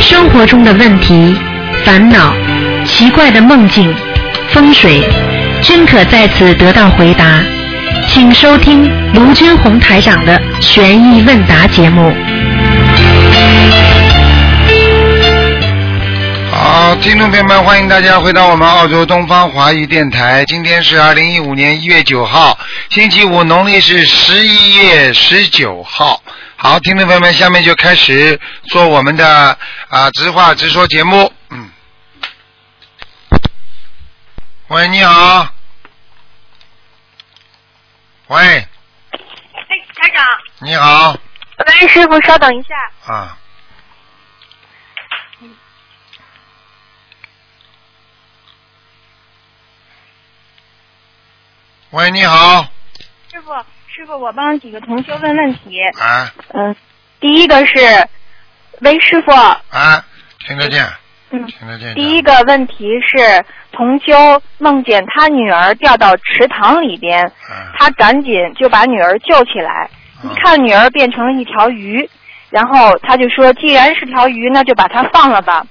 生活中的问题、烦恼、奇怪的梦境、风水，均可在此得到回答。请收听卢军红台长的《悬疑问答》节目。好，听众朋友们，欢迎大家回到我们澳洲东方华语电台。今天是二零一五年一月九号，星期五，农历是十一月十九号。好，听众朋友们，下面就开始做我们的啊直话直说节目。嗯，喂，你好。喂，哎，台长。你好。喂，师傅，稍等一下。啊。喂，你好。师傅，师傅，我帮几个同学问问题。啊。嗯，第一个是，喂，师傅。啊，听得见。嗯。听得见。第一个问题是，同修梦见他女儿掉到池塘里边，啊他赶紧就把女儿救起来，一看女儿变成了一条鱼，然后他就说，既然是条鱼，那就把它放了吧。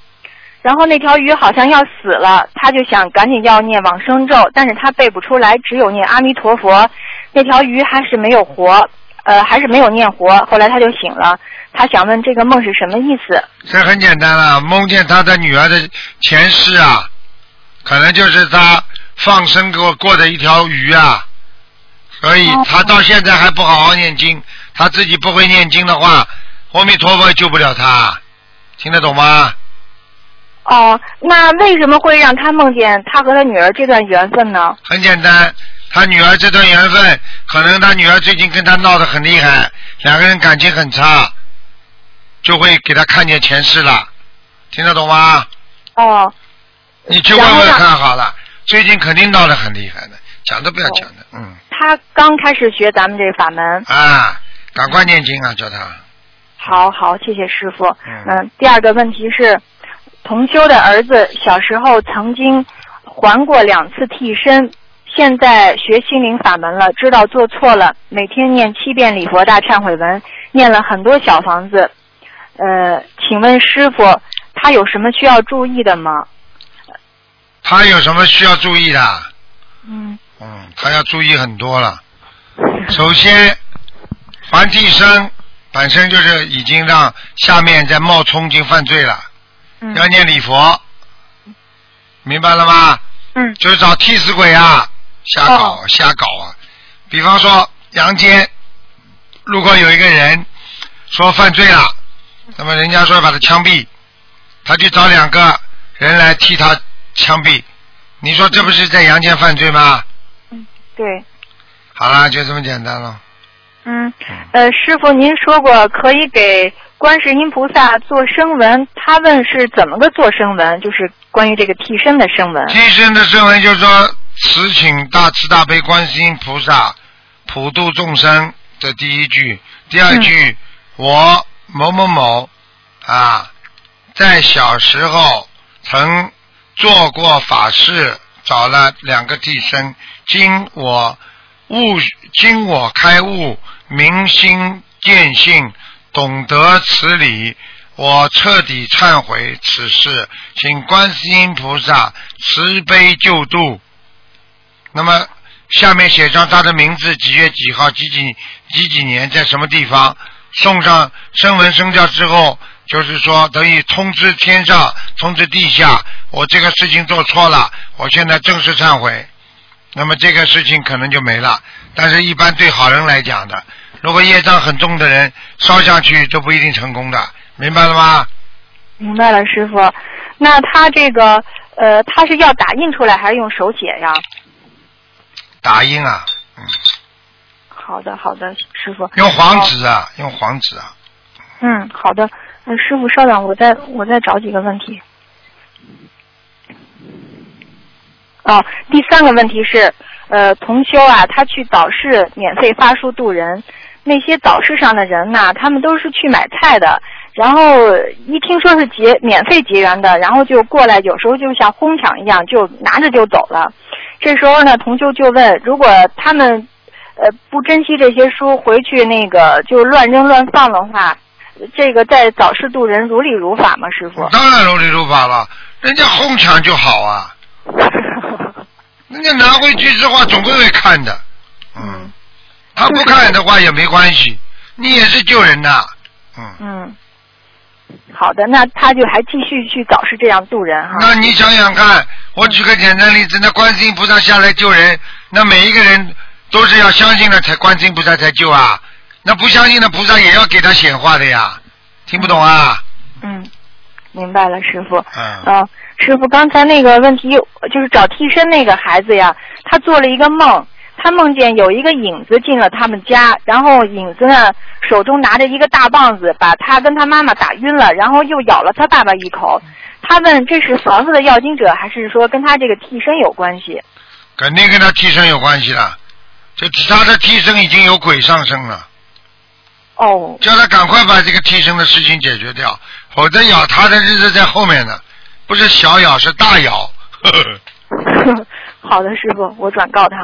然后那条鱼好像要死了，他就想赶紧要念往生咒，但是他背不出来，只有念阿弥陀佛。那条鱼还是没有活，呃，还是没有念活。后来他就醒了，他想问这个梦是什么意思？这很简单了，梦见他的女儿的前世啊，可能就是他放生给我过的一条鱼啊，所以哦他到现在还不好好念经，他自己不会念经的话，阿弥陀佛救不了他，听得懂吗？哦，那为什么会让他梦见他和他女儿这段缘分呢？很简单，他女儿这段缘分，可能他女儿最近跟他闹得很厉害，两个人感情很差，就会给他看见前世了，听得懂吗？哦，你去问问看好了，最近肯定闹得很厉害的，讲都不要讲的，嗯。他刚开始学咱们这个法门。啊，赶快念经啊，叫他，好好，谢谢师傅。嗯。嗯，第二个问题是，同修的儿子小时候曾经还过两次替身，现在学心灵法门了，知道做错了，每天念七遍礼佛大忏悔文，念了很多小房子。呃，请问师傅，他有什么需要注意的吗？他有什么需要注意的？嗯，嗯，他要注意很多了。首先，梵蒂生本身就是已经让下面在冒充已经犯罪了，嗯要念礼佛，明白了吗？嗯就是找替死鬼啊，瞎搞、哦瞎搞啊！比方说阳间，如果有一个人说犯罪了，那么人家说把他枪毙，他去找两个人来替他枪毙，你说这不是在阳间犯罪吗？嗯对。好啦，就这么简单了。嗯，呃，师傅，您说过可以给观世音菩萨做声闻，他问是怎么个做声闻，就是关于这个替身的声闻。替身的声闻就是说，此请大慈大悲观世音菩萨普度众生，这第一句。第二句，我某某某啊，在小时候曾做过法事，找了两个替身，经我悟，经我开悟，明心见性，懂得此理。我彻底忏悔此事，请观世音菩萨慈悲救度。那么下面写上他的名字，几月几号，几几几几年，在什么地方，送上声闻声教之后，就是说等于通知天上，通知地下，我这个事情做错了，我现在正式忏悔。那么这个事情可能就没了。但是，一般对好人来讲的，如果业障很重的人烧下去都不一定成功的，明白了吗？明白了，师傅。那他这个呃，他是要打印出来还是用手写呀？打印啊，嗯，好的，好的，师傅。用黄纸啊，用黄纸啊。嗯，好的。呃，师傅稍等，我再我再找几个问题。哦，第三个问题是，呃，同修啊，他去早市免费发书度人，那些早市上的人呐、他们都是去买菜的，然后一听说是结免费结缘的，然后就过来，有时候就像哄抢一样，就拿着就走了。这时候呢，同修就问，如果他们呃不珍惜这些书，回去那个就乱扔乱放的话，这个在早市渡人如理如法吗？师傅？当然如理如法了，人家哄抢就好啊，人家拿回去之后总归会看的，嗯，他不看的话也没关系，你也是救人呐，嗯。嗯，好的，那他就还继续去搞，是这样渡人哈。那你想想看，我举个简单例子，那观世音菩萨下来救人，那每一个人都是要相信了才观世音菩萨才救啊，那不相信的菩萨也要给他显化的呀，听不懂啊？嗯，明白了，师傅。嗯嗯，师傅，刚才那个问题就是找替身那个孩子呀，他做了一个梦，他梦见有一个影子进了他们家，然后影子呢手中拿着一个大棒子，把他跟他妈妈打晕了，然后又咬了他爸爸一口。他问这是房子的要经者，还是说跟他这个替身有关系？肯定跟他替身有关系了，这他的替身已经有鬼上身了，哦，叫他赶快把这个替身的事情解决掉，否则咬他的日子在后面呢，不是小咬是大咬。呵 呵好的，师傅，我转告他。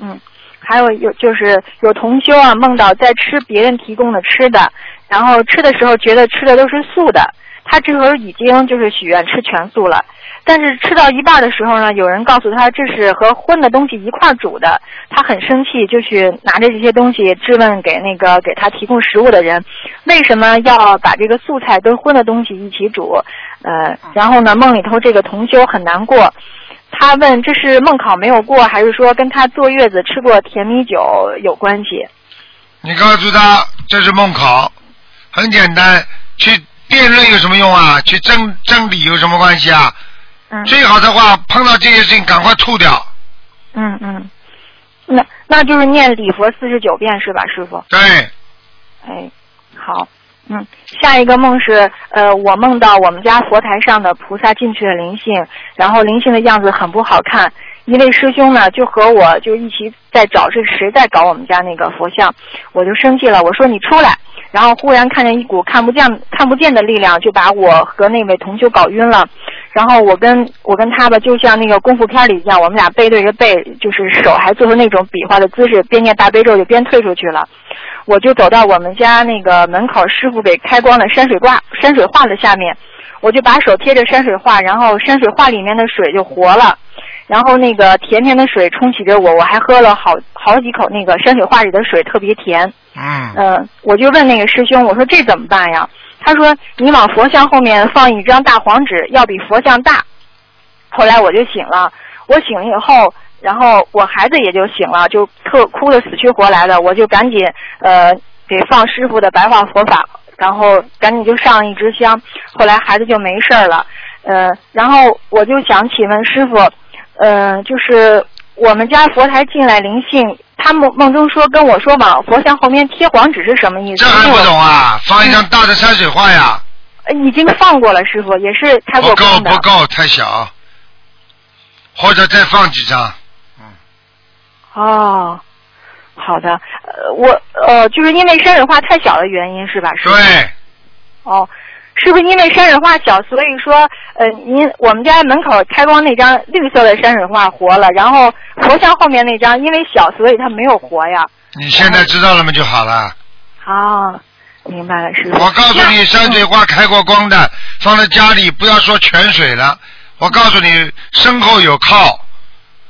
嗯，还有有就是有同修啊，梦到在吃别人提供的吃的，然后吃的时候觉得吃的都是素的，他这会儿已经就是许愿吃全素了。但是吃到一半的时候呢，有人告诉他这是和荤的东西一块煮的，他很生气，就去拿着这些东西质问给那个给他提供食物的人，为什么要把这个素菜跟荤的东西一起煮？呃，然后呢，梦里头这个同修很难过，他问这是梦考没有过，还是说跟他坐月子吃过甜米酒有关系？你告诉他这是梦考，很简单，去辩论有什么用啊？去争争理有什么关系啊？嗯最好的话，碰到这些事情赶快吐掉。嗯嗯，那那就是念礼佛四十九遍是吧，师傅？对，哎，好，嗯，下一个梦是，呃，我梦到我们家佛台上的菩萨进去了灵性，然后灵性的样子很不好看。一位师兄呢，就和我就一起在找是谁在搞我们家那个佛像，我就生气了，我说你出来。然后忽然看见一股看不见看不见的力量，就把我和那位同修搞晕了。然后我跟我跟他吧，就像那个功夫片里一样，我们俩背对着背，就是手还做出那种比划的姿势，边念大悲咒就边退出去了。我就走到我们家那个门口师傅给开光的山水挂山水画的下面，我就把手贴着山水画，然后山水画里面的水就活了，然后那个甜甜的水冲洗着我，我还喝了好好几口那个山水画里的水，特别甜。嗯，嗯，我就问那个师兄，我说这怎么办呀？他说你往佛像后面放一张大黄纸，要比佛像大。后来我就醒了，我醒了以后，然后我孩子也就醒了，就特哭得死去活来的，我就赶紧呃给放师傅的白话佛法，然后赶紧就上了一支香。后来孩子就没事了，呃，然后我就想请问师傅，呃，就是我们家佛台进来灵性，他梦梦中说跟我说往佛像后面贴黄纸是什么意思？这还不懂啊？放一张大的山水画呀？呃已经放过了，师傅也是开过不够。不够，太小，或者再放几张。哦，好的，呃，我呃，就是因为山水画太小的原因是吧？师傅。对，哦，是不是因为山水画小，所以说呃，您我们家门口开光那张绿色的山水画活了，然后佛像后面那张因为小，所以它没有活呀？你现在知道了吗？就好了。啊，明白了，师傅。我告诉你，山水画开过光的，放在家里，不要说泉水了。我告诉你，身后有靠，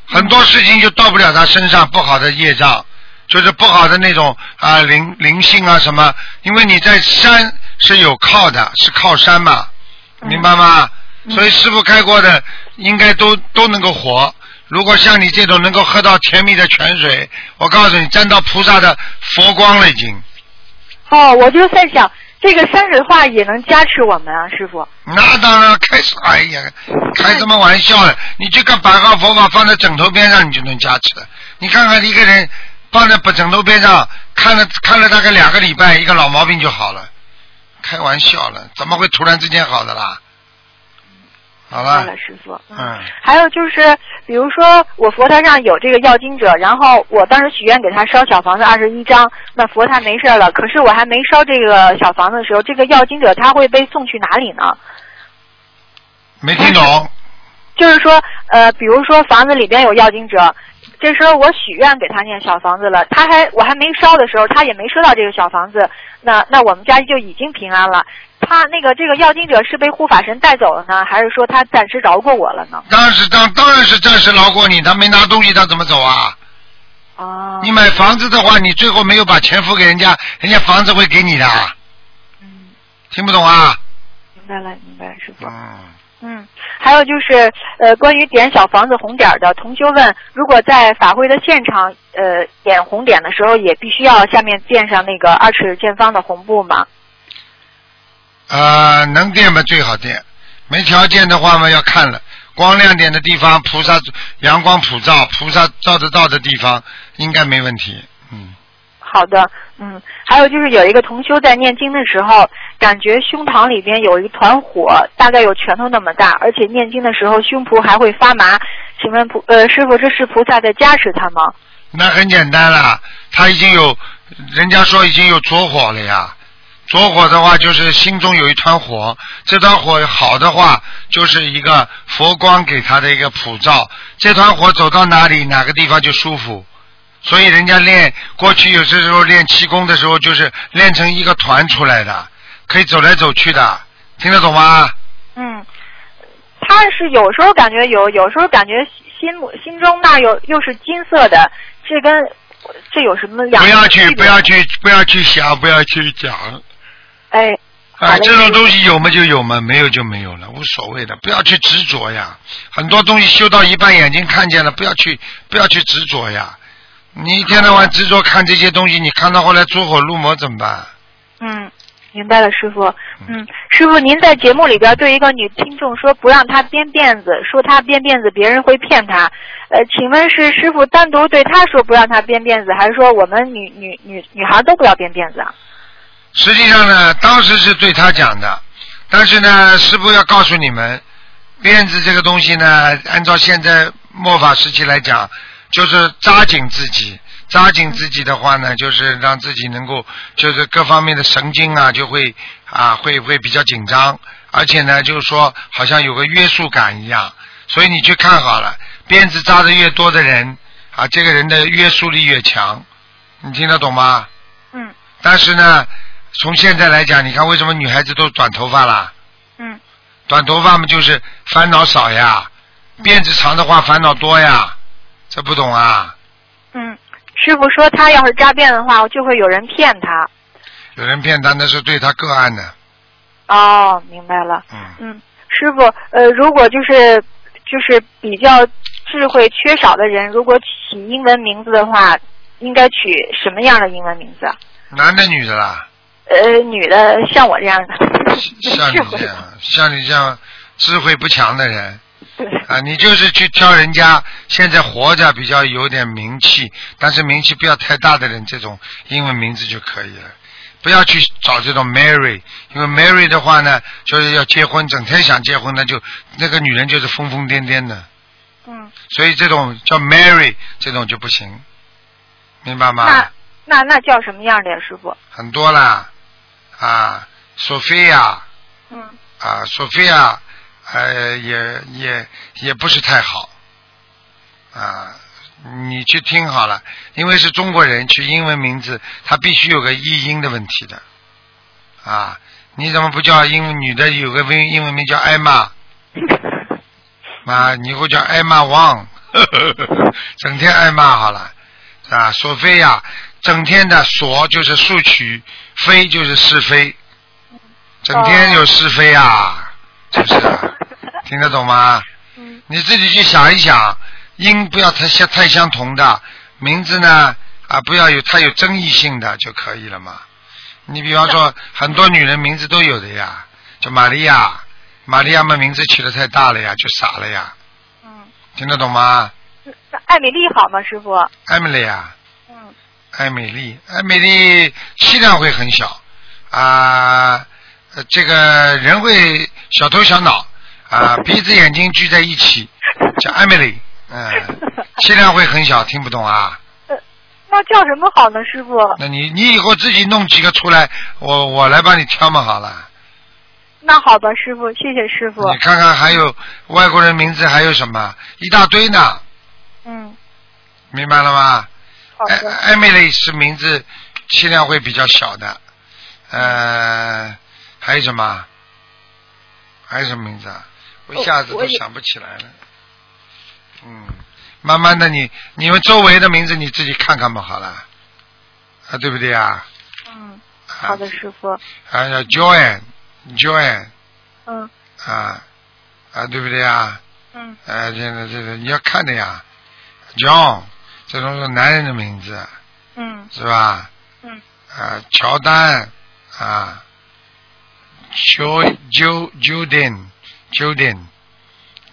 很多事情就到不了他身上，不好的业障，就是不好的那种啊灵灵性啊什么。因为你在山是有靠的，是靠山嘛，嗯明白吗？嗯所以师傅开过的，应该都都能够活。如果像你这种能够喝到甜蜜的泉水，我告诉你，沾到菩萨的佛光了已经。哦，我就在想，这个山水画也能加持我们啊，师傅。那当然，开，哎呀，开什么玩笑呢？你这个白号佛法放在枕头边上，你就能加持了。你看看一个人放在枕头边上，看了看了大概两个礼拜，一个老毛病就好了。开玩笑了，怎么会突然之间好的啦？好了师傅。嗯，还有就是，比如说我佛台上有这个要经者，然后我当时许愿给他烧小房子二十一张，那佛台没事了。可是我还没烧这个小房子的时候，这个要经者他会被送去哪里呢？没听懂。就是说，呃，比如说房子里边有要经者，这时候我许愿给他念小房子了，他还我还没烧的时候，他也没收到这个小房子，那那我们家就已经平安了。他那个这个要经者是被护法神带走了呢，还是说他暂时饶过我了呢？当然是当当然是暂时饶过你，他没拿东西，他怎么走啊？哦，你买房子的话，你最后没有把钱付给人家，人家房子会给你的，嗯，听不懂啊？明白了，明白了，师傅。嗯，嗯，还有就是呃，关于点小房子红点的，同修问，如果在法会的现场呃点红点的时候，也必须要下面垫上那个二尺见方的红布吗？呃，能垫嘛最好垫，没条件的话嘛要看了。光亮点的地方，菩萨阳光普照，菩萨照得到的地方应该没问题。嗯，好的，嗯，还有就是有一个同修在念经的时候，感觉胸膛里边有一团火，大概有拳头那么大，而且念经的时候胸脯还会发麻。请问菩呃师傅，这是菩萨在加持他吗？那很简单了，他已经有，人家说已经有着火了呀。着火的话，就是心中有一团火，这团火好的话，就是一个佛光给他的一个普照。这团火走到哪里，哪个地方就舒服。所以人家练过去有些时候练气功的时候，就是练成一个团出来的，可以走来走去的，听得懂吗？嗯，他是有时候感觉有，有时候感觉心心中那有又是金色的，这跟这有什么两不要去，不要去，不要去想，不要去讲。哎，哎，这种东西有嘛就有嘛，没有就没有了，无所谓的，不要去执着呀。很多东西修到一半，眼睛看见了，不要去，不要去执着呀。你一天到晚执着看这些东西，你看到后来走火入魔怎么办？嗯，明白了，师傅。嗯，师傅，您在节目里边对一个女听众说不让她编辫子，说她编辫子别人会骗她。呃，请问是师傅单独对她说不让她编辫子，还是说我们女女女女孩都不要编辫子啊？实际上呢，当时是对他讲的，但是呢，师傅要告诉你们，辫子这个东西呢，按照现在末法时期来讲，就是扎紧自己。扎紧自己的话呢，就是让自己能够，就是各方面的神经啊，就会啊，会会比较紧张，而且呢，就是说好像有个约束感一样。所以你去看好了，辫子扎的越多的人啊，这个人的约束力越强。你听得懂吗？嗯但是呢，从现在来讲，你看为什么女孩子都短头发啦？嗯短头发嘛，就是烦恼少呀；辫子长的话，烦恼多呀。这不懂啊？嗯，师傅说他要是扎辫的话，就会有人骗他。有人骗他，那是对他个案的。哦，明白了。嗯，嗯，师傅，呃，如果就是就是比较智慧缺少的人，如果起英文名字的话，应该取什么样的英文名字啊？男的女的啦？呃，女的像我这样的，像你这样，像你这样智慧不强的人。对，啊，你就是去挑人家现在活着比较有点名气，但是名气不要太大的人，这种英文名字就可以了。不要去找这种 Mary，因为 Mary 的话呢，就是要结婚，整天想结婚，那就那个女人就是疯疯癫癫的，嗯，所以这种叫 Mary 这种就不行，明白吗？那那那叫什么样的呀，师傅？很多啦，啊，Sophia。嗯。啊，Sophia，呃，也也也不是太好，啊，你去听好了，因为是中国人，取英文名字，他必须有个译音的问题的，啊，你怎么不叫英文女的有个英英文名叫艾玛？啊，你以后叫艾玛王，整天挨骂好了，啊，索菲亚，整天的索就是索取，非就是是非，整天有是非啊，是不是啊？听得懂吗？嗯你自己去想一想，音不要太相太相同的，名字呢啊不要有太有争议性的就可以了嘛。你比方说，很多女人名字都有的呀，叫玛利亚，玛利亚嘛名字起的太大了呀，就傻了呀，嗯，听得懂吗？那艾米丽好吗，师傅？艾米丽啊，嗯艾美丽，艾美丽气量会很小啊、呃这个人会小头小脑啊、鼻子眼睛聚在一起，叫艾美丽，嗯、气量会很小，听不懂啊？那叫什么好呢，师傅？那你你以后自己弄几个出来，我我来帮你挑嘛好了。那好吧，师傅，谢谢师傅。你看看还有外国人名字还有什么一大堆呢？嗯明白了吗？艾艾米丽是名字气量会比较小的，呃，还有什么？还有什么名字啊？我一下子都想不起来了。嗯，慢慢的你你们周围的名字你自己看看吧，好了，啊，对不对啊？嗯，啊好的，师傅。啊，叫 Joanne，Joanne 嗯啊啊，对不对啊？嗯啊，这个这个你要看的呀，John 这种是男人的名字嗯是吧？嗯啊，乔丹啊，Jo Jo Jordan Jordan，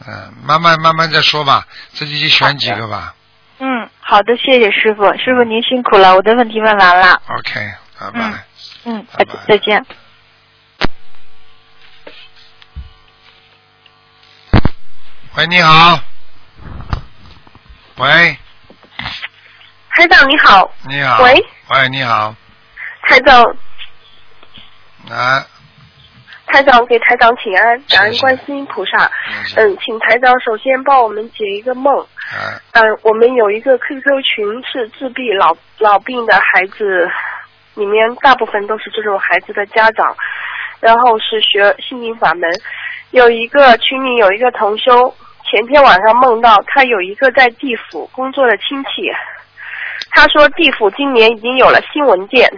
嗯，慢慢慢慢再说吧，自己去选几个吧。嗯，好的，谢谢师傅。师傅您辛苦了，我的问题问完了。OK，拜拜。嗯嗯，拜拜再见。喂，你好。喂，台长你好，你好。喂。喂，你好。台长，啊，台长给台长请安，感恩观世音菩萨。嗯，请台长首先帮我们解一个梦。啊，嗯，我们有一个 QQ 群是自闭老老病的孩子，里面大部分都是这种孩子的家长，然后是学心灵法门。有一个群里有一个同修，前天晚上梦到他有一个在地府工作的亲戚，他说地府今年已经有了新文件，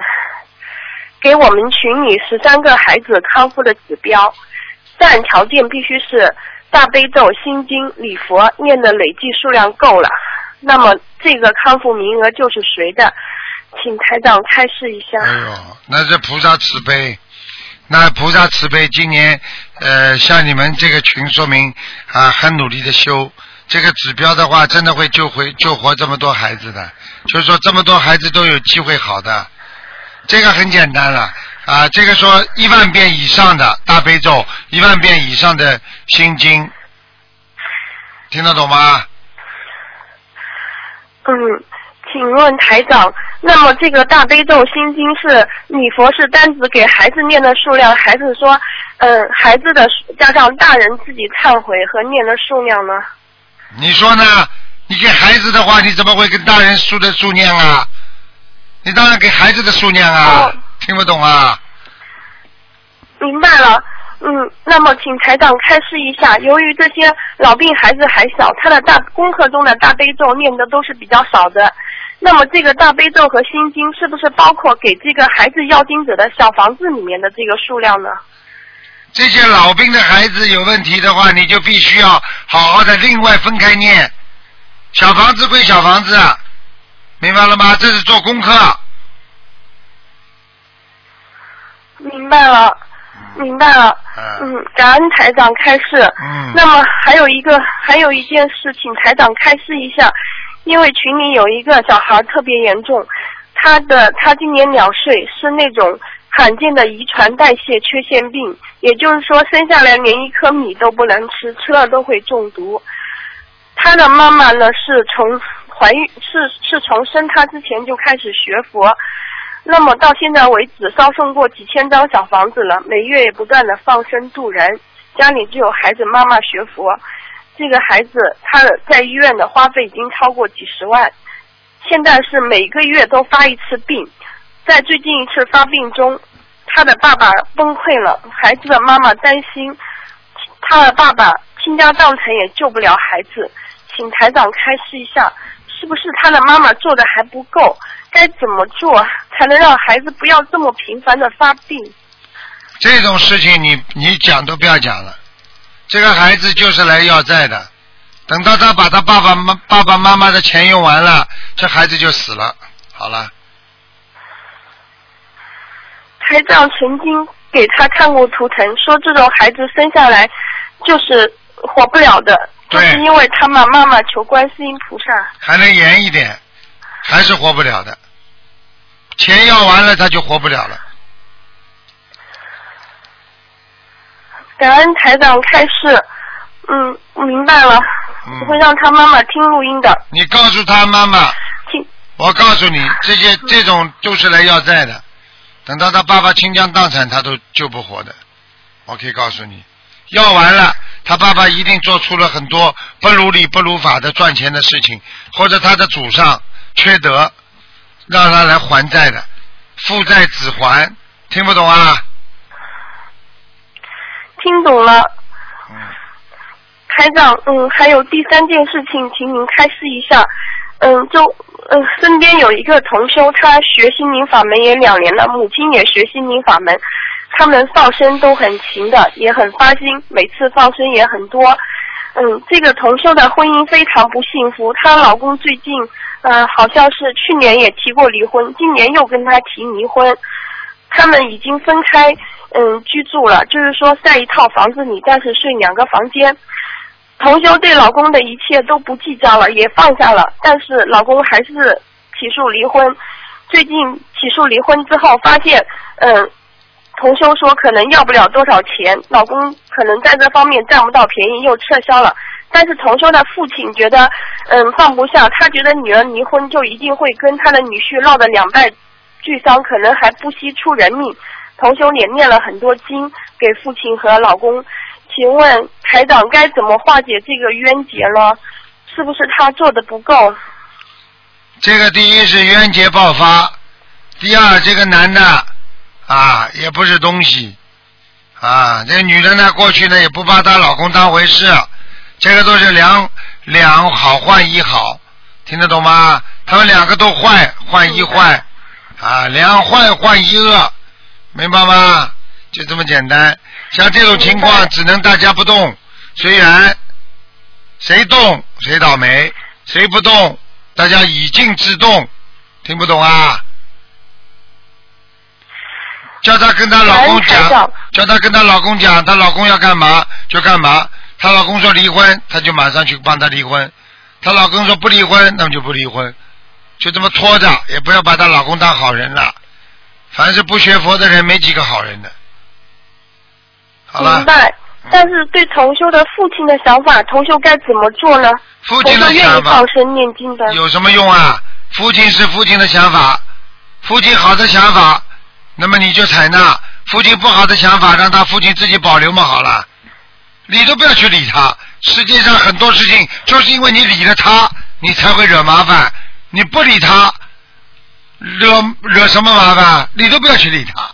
给我们群里十三个孩子康复的指标，但条件必须是大悲咒、心经、礼佛念的累计数量够了。那么这个康复名额就是谁的？请台长开示一下。哎呦，那是菩萨慈悲。那菩萨慈悲，今年呃，像你们这个群，说明啊很努力的修。这个指标的话，真的会救回救活这么多孩子的，就是说这么多孩子都有机会好的。这个很简单了啊，这个说一万遍以上的大悲咒，一万遍以上的心经，听得懂吗？嗯，请问台长，那么这个大悲咒心经是礼佛是单子给孩子念的数量，还是说，嗯，孩子的加上大人自己忏悔和念的数量呢？你说呢？你给孩子的话，你怎么会跟大人数的数念啊？你当然给孩子的数念啊，哦听不懂啊？明白了。嗯，那么请台长开示一下，由于这些老病孩子还小，他的大功课中的大悲咒念的都是比较少的。那么这个大悲咒和心经是不是包括给这个孩子要经者的小房子里面的这个数量呢？这些老兵的孩子有问题的话，你就必须要好好的另外分开念。小房子归小房子，明白了吗？这是做功课。明白了，明白了。嗯嗯，感恩台长开示。嗯那么还有一个，还有一件事，请台长开示一下，因为群里有一个小孩特别严重，他的他今年两岁，是那种罕见的遗传代谢缺陷病，也就是说生下来连一颗米都不能吃，吃了都会中毒。他的妈妈呢是从怀孕是是从生他之前就开始学佛，那么到现在为止烧送过几千张小房子了，每月也不断的放生度人，家里只有孩子妈妈学佛，这个孩子他在医院的花费已经超过几十万，现在是每个月都发一次病，在最近一次发病中，他的爸爸崩溃了，孩子的妈妈担心他的爸爸倾家荡产也救不了孩子，请台长开示一下，是不是他的妈妈做的还不够？该怎么做才能让孩子不要这么频繁的发病？这种事情你你讲都不要讲了。这个孩子就是来要债的，等到他把他爸爸妈爸爸妈妈的钱用完了，这孩子就死了。好了，台长曾经给他看过图腾，说这种孩子生下来就是活不了的，就是因为他妈妈妈求观世音菩萨。还能严一点，还是活不了的。钱要完了，他就活不了了。感恩台长开示，嗯，明白了，嗯我会让他妈妈听录音的。你告诉他妈妈，听，我告诉你，这些这种都是来要债的，等到他爸爸倾家荡产，他都救不活的。我可以告诉你，要完了，他爸爸一定做出了很多不如理不如法的赚钱的事情，或者他的祖上缺德，让他来还债的，父债子还，听不懂啊？听懂了，嗯，台长，嗯，还有第三件事情，请您开示一下。嗯，就嗯，身边有一个同修，他学心灵法门也两年了，母亲也学心灵法门，他们放生都很勤的，也很发心，每次放生也很多。嗯，这个同修的婚姻非常不幸福，她老公最近，呃，好像是去年也提过离婚，今年又跟她提离婚，他们已经分开，嗯，居住了，就是说在一套房子里，但是睡两个房间。同修对老公的一切都不计较了，也放下了，但是老公还是起诉离婚。最近起诉离婚之后，发现，嗯，同修说可能要不了多少钱，老公可能在这方面占不到便宜，又撤销了。但是同修的父亲觉得，嗯，放不下，他觉得女儿离婚就一定会跟他的女婿闹得两败俱伤，可能还不惜出人命。同修也念了很多经给父亲和老公。请问台长该怎么化解这个冤结呢？是不是他做的不够？这个第一是冤结爆发，第二这个男的啊也不是东西啊，这个女的呢过去呢也不把她老公当回事，这个都是两两好换一好，听得懂吗？他们两个都坏换一坏啊，两坏换一恶，明白吗？就这么简单。像这种情况，只能大家不动。虽然谁动谁倒霉，谁不动，大家以静制动。听不懂啊？叫她跟她老公讲，叫她跟她老公讲，她老公要干嘛就干嘛。她老公说离婚，她就马上去帮他离婚。她老公说不离婚，那么就不离婚，就这么拖着，也不要把她老公当好人了。凡是不学佛的人，没几个好人的。明白，但是对同修的父亲的想法，同修该怎么做呢？父亲的想法，放生念经的有什么用啊？父亲是父亲的想法，父亲好的想法，那么你就采纳；父亲不好的想法，让他父亲自己保留嘛，好了，理都不要去理他。世界上很多事情，就是因为你理了他，你才会惹麻烦。你不理他，惹惹什么麻烦？理都不要去理他，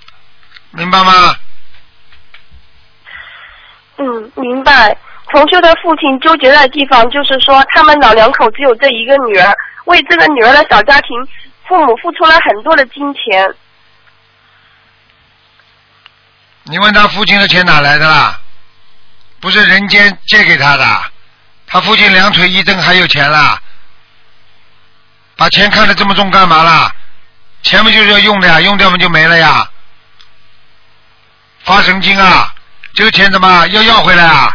明白吗？嗯，明白。同修的父亲纠结的地方就是说，他们老两口只有这一个女儿，为这个女儿的小家庭，父母付出了很多的金钱。你问他父亲的钱哪来的啦？不是人间借给他的，他父亲两腿一蹬还有钱啦？把钱看得这么重干嘛啦？钱不就是要用的呀？用掉不就没了呀？发神经啊！这个钱怎么要要回来啊？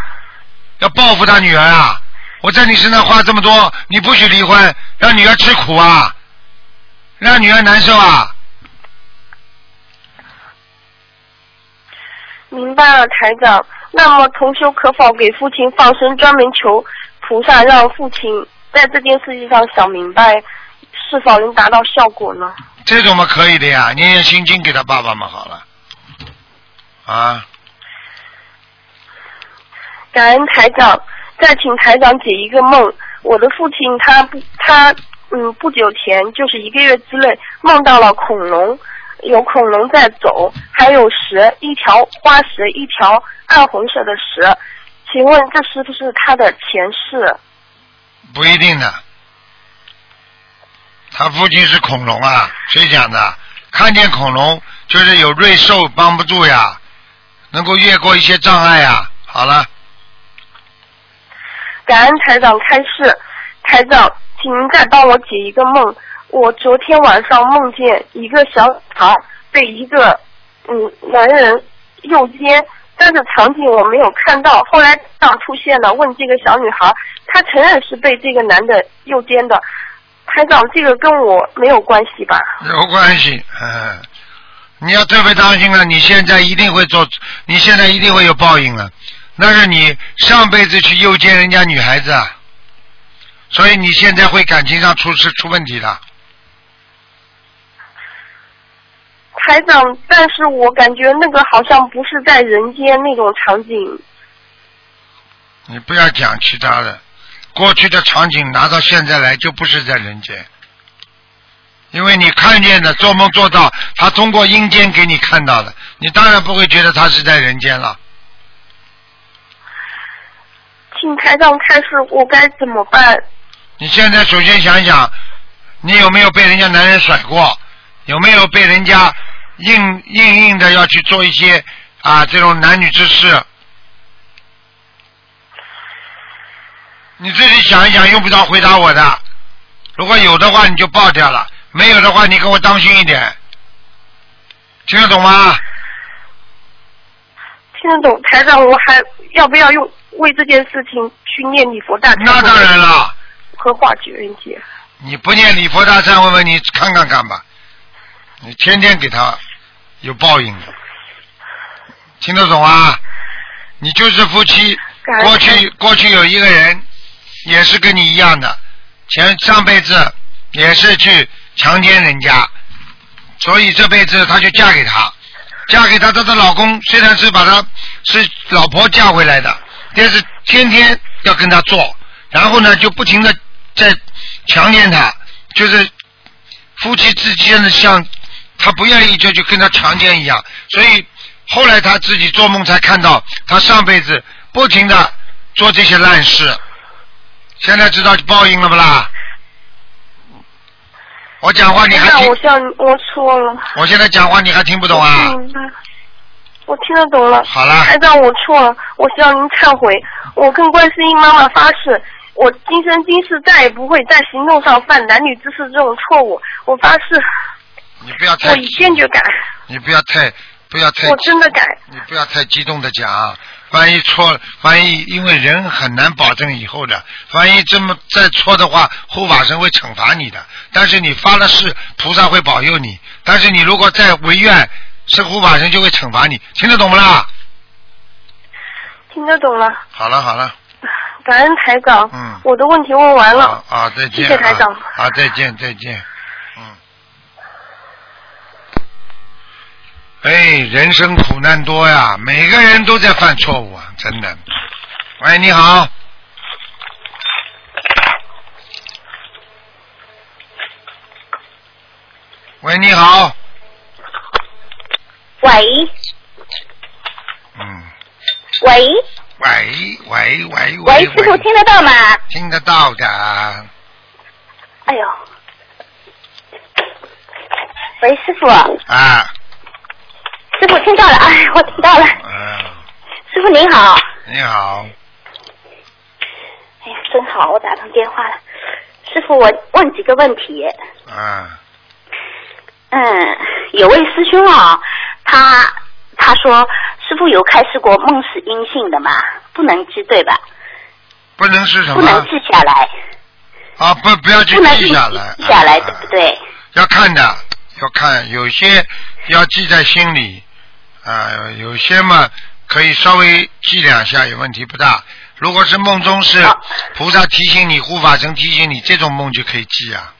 要报复他女儿啊？我在你身上花这么多，你不许离婚，让女儿吃苦啊？让女儿难受啊？明白了，台长。那么同修可否给父亲放生，专门求菩萨让父亲在这件事情上想明白，是否能达到效果呢？这种嘛可以的呀，念念心经给他爸爸嘛好了，啊。感恩台长，再请台长解一个梦。我的父亲他不他嗯不久前就是一个月之内梦到了恐龙，有恐龙在走，还有蛇，一条花蛇，一条暗红色的蛇。请问这是不是他的前世？不一定的，他父亲是恐龙啊，谁讲的？看见恐龙就是有瑞兽帮不住呀，能够越过一些障碍呀。好了。感恩台长开示，台长，请您再帮我解一个梦。我昨天晚上梦见一个小孩被一个嗯男人诱奸，但是场景我没有看到。后来上出现了，问这个小女孩，她承认是被这个男的诱奸的。台长，这个跟我没有关系吧？有关系，嗯，你要特别当心了。你现在一定会做，你现在一定会有报应了。那是你上辈子去诱奸人家女孩子，啊，所以你现在会感情上出事出问题的。台长，但是我感觉那个好像不是在人间那种场景。你不要讲其他的，过去的场景拿到现在来就不是在人间，因为你看见的做梦做到他通过阴间给你看到的，你当然不会觉得他是在人间了。请台长开示我该怎么办？你现在首先想想，你有没有被人家男人甩过？有没有被人家硬硬硬的要去做一些啊这种男女之事？你自己想一想，用不着回答我的。如果有的话，你就爆掉了；没有的话，你给我当心一点。听得懂吗？听得懂，台长，我还要不要用为这件事情去念礼佛大忏那当然了，和化解冤结？你不念礼佛大忏悔文，你看看看吧。你天天给他有报应的，听得懂啊？你就是夫妻，过去过去有一个人也是跟你一样的，前上辈子也是去强奸人家，所以这辈子她就嫁给他，嫁给他，她的老公虽然是把她是老婆嫁回来的，但是天天要跟他做，然后呢就不停的在强奸他，就是夫妻之间的像他不愿意就去跟他强奸一样，所以后来他自己做梦才看到他上辈子不停的做这些烂事，现在知道报应了不啦？我讲话你还听我？我错了。我现在讲话你还听不懂啊？我听得懂了。好了台长，我错了，我向您忏悔。我跟观世音妈妈发誓，我今生今世再也不会在行动上犯男女之事这种错误。我发誓，你不要太我，以坚决改，你不要太，不要太我真的改。你不要太激动的讲，万一错，万一因为人很难保证以后的，万一这么再错的话，护法神会惩罚你的。但是你发了誓，菩萨会保佑你。但是你如果再违愿，是护法神就会惩罚你。听得懂不啦？听得懂了，好了好了，感恩台长。嗯我的问题问完了。啊啊，再见。谢谢台长啊啊，再见再见，嗯。哎，人生苦难多呀，每个人都在犯错误啊，真的。喂，你好。喂，你好。喂。嗯，喂。喂喂喂喂，师傅听得到吗？听得到的。哎呦，喂，师傅，啊，师傅听到了，哎，我听到了，嗯，师傅您好，你好，哎呀，真好，我打通电话了，师傅，我问几个问题，啊，嗯，有位师兄啊，他他说师傅有开示过梦是阴性的嘛，不能记对吧？不能是什么？不能记下来，啊，不不要去记记下来，记下来，啊对不对？要看的，要看，有些要记在心里，啊，有些嘛可以稍微记两下，也问题不大。如果是梦中是菩萨提醒你、护法神提醒你，这种梦就可以记啊，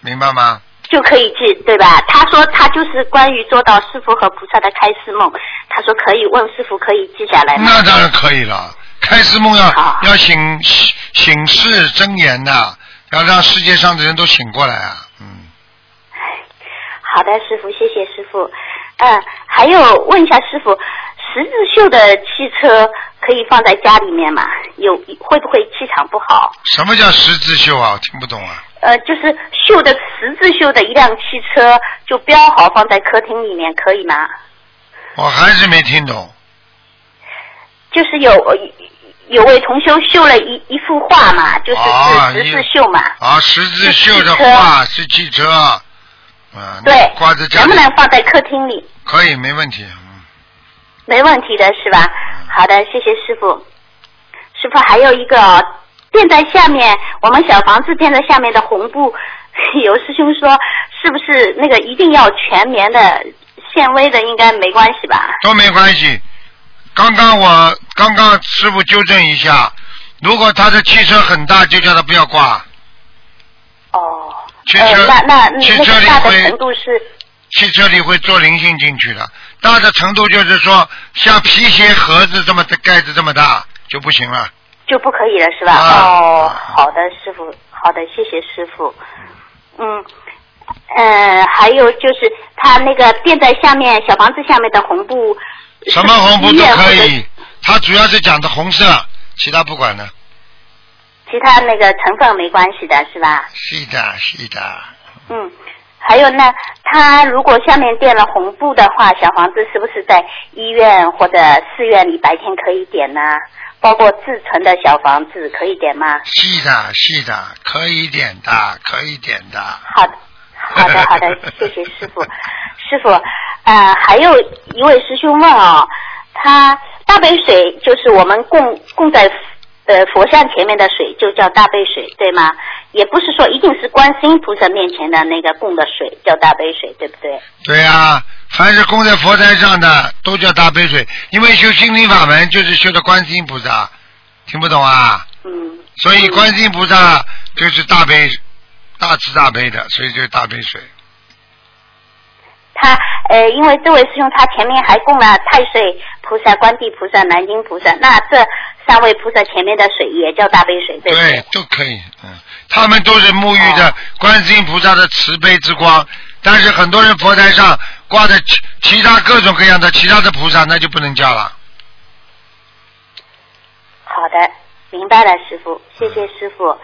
明白吗？就可以记，对吧？他说他就是关于做到师傅和菩萨的开示梦，他说可以问师傅可以记下来吗？那当然可以了。开示梦要要醒醒世真言呐、要让世界上的人都醒过来啊，嗯。好的，师傅，谢谢师傅。嗯，还有问一下师傅，十字绣的汽车可以放在家里面吗？有会不会气场不好？什么叫十字绣啊？我听不懂啊。呃，就是绣的十字绣的一辆汽车，就标好放在客厅里面，可以吗？我还是没听懂。就是有呃有位同修绣了一一幅画嘛，就是十字绣嘛，啊，十字绣的画是汽车，啊，对挂在，家能不能放在客厅里？可以，没问题。嗯没问题的是吧？好的，谢谢师傅。师傅还有一个垫在下面，我们小房子垫在下面的红布，有师兄说是不是那个一定要全棉的纤维的，应该没关系吧？都没关系。刚刚我刚刚师傅纠正一下，如果他的汽车很大，就叫他不要挂。哦，汽车呃、那那汽那个大的车里会程度是汽车里会做灵性进去的，大的程度就是说像皮鞋盒子这么的盖子这么大就不行了。就不可以了是吧？啊哦，好的，师傅，好的，谢谢师傅。嗯，呃，还有就是他那个垫在下面小房子下面的红布，什么红布都可以，他主要是讲的红色，其他不管的。其他那个成分没关系的是吧？是的，是的。嗯，还有呢，他如果下面垫了红布的话，小房子是不是在医院或者寺院里白天可以点呢？包括自存的小房子可以点吗？是的，是的，可以点的，可以点的。好的，好的，好的，谢谢师傅。师傅，呃，还有一位师兄问哦，他大杯水就是我们供供在呃佛像前面的水，就叫大杯水，对吗？也不是说一定是观世音菩萨面前的那个供的水叫大杯水，对不对？对呀、凡是供在佛台上的都叫大悲水，因为修心灵法门就是修的观世音菩萨，听不懂啊？嗯。所以观世音菩萨就是大悲、大慈大悲的，所以就是大悲水。他呃，因为这位师兄他前面还供了太岁菩萨、观地菩萨、南京菩萨，那这三位菩萨前面的水也叫大悲水，对不对？对，都可以，嗯，他们都是沐浴着观世音菩萨的慈悲之光，但是很多人佛台上挂着其其他各种各样的其他的菩萨，那就不能叫了。好的，明白了，师傅，谢谢师傅。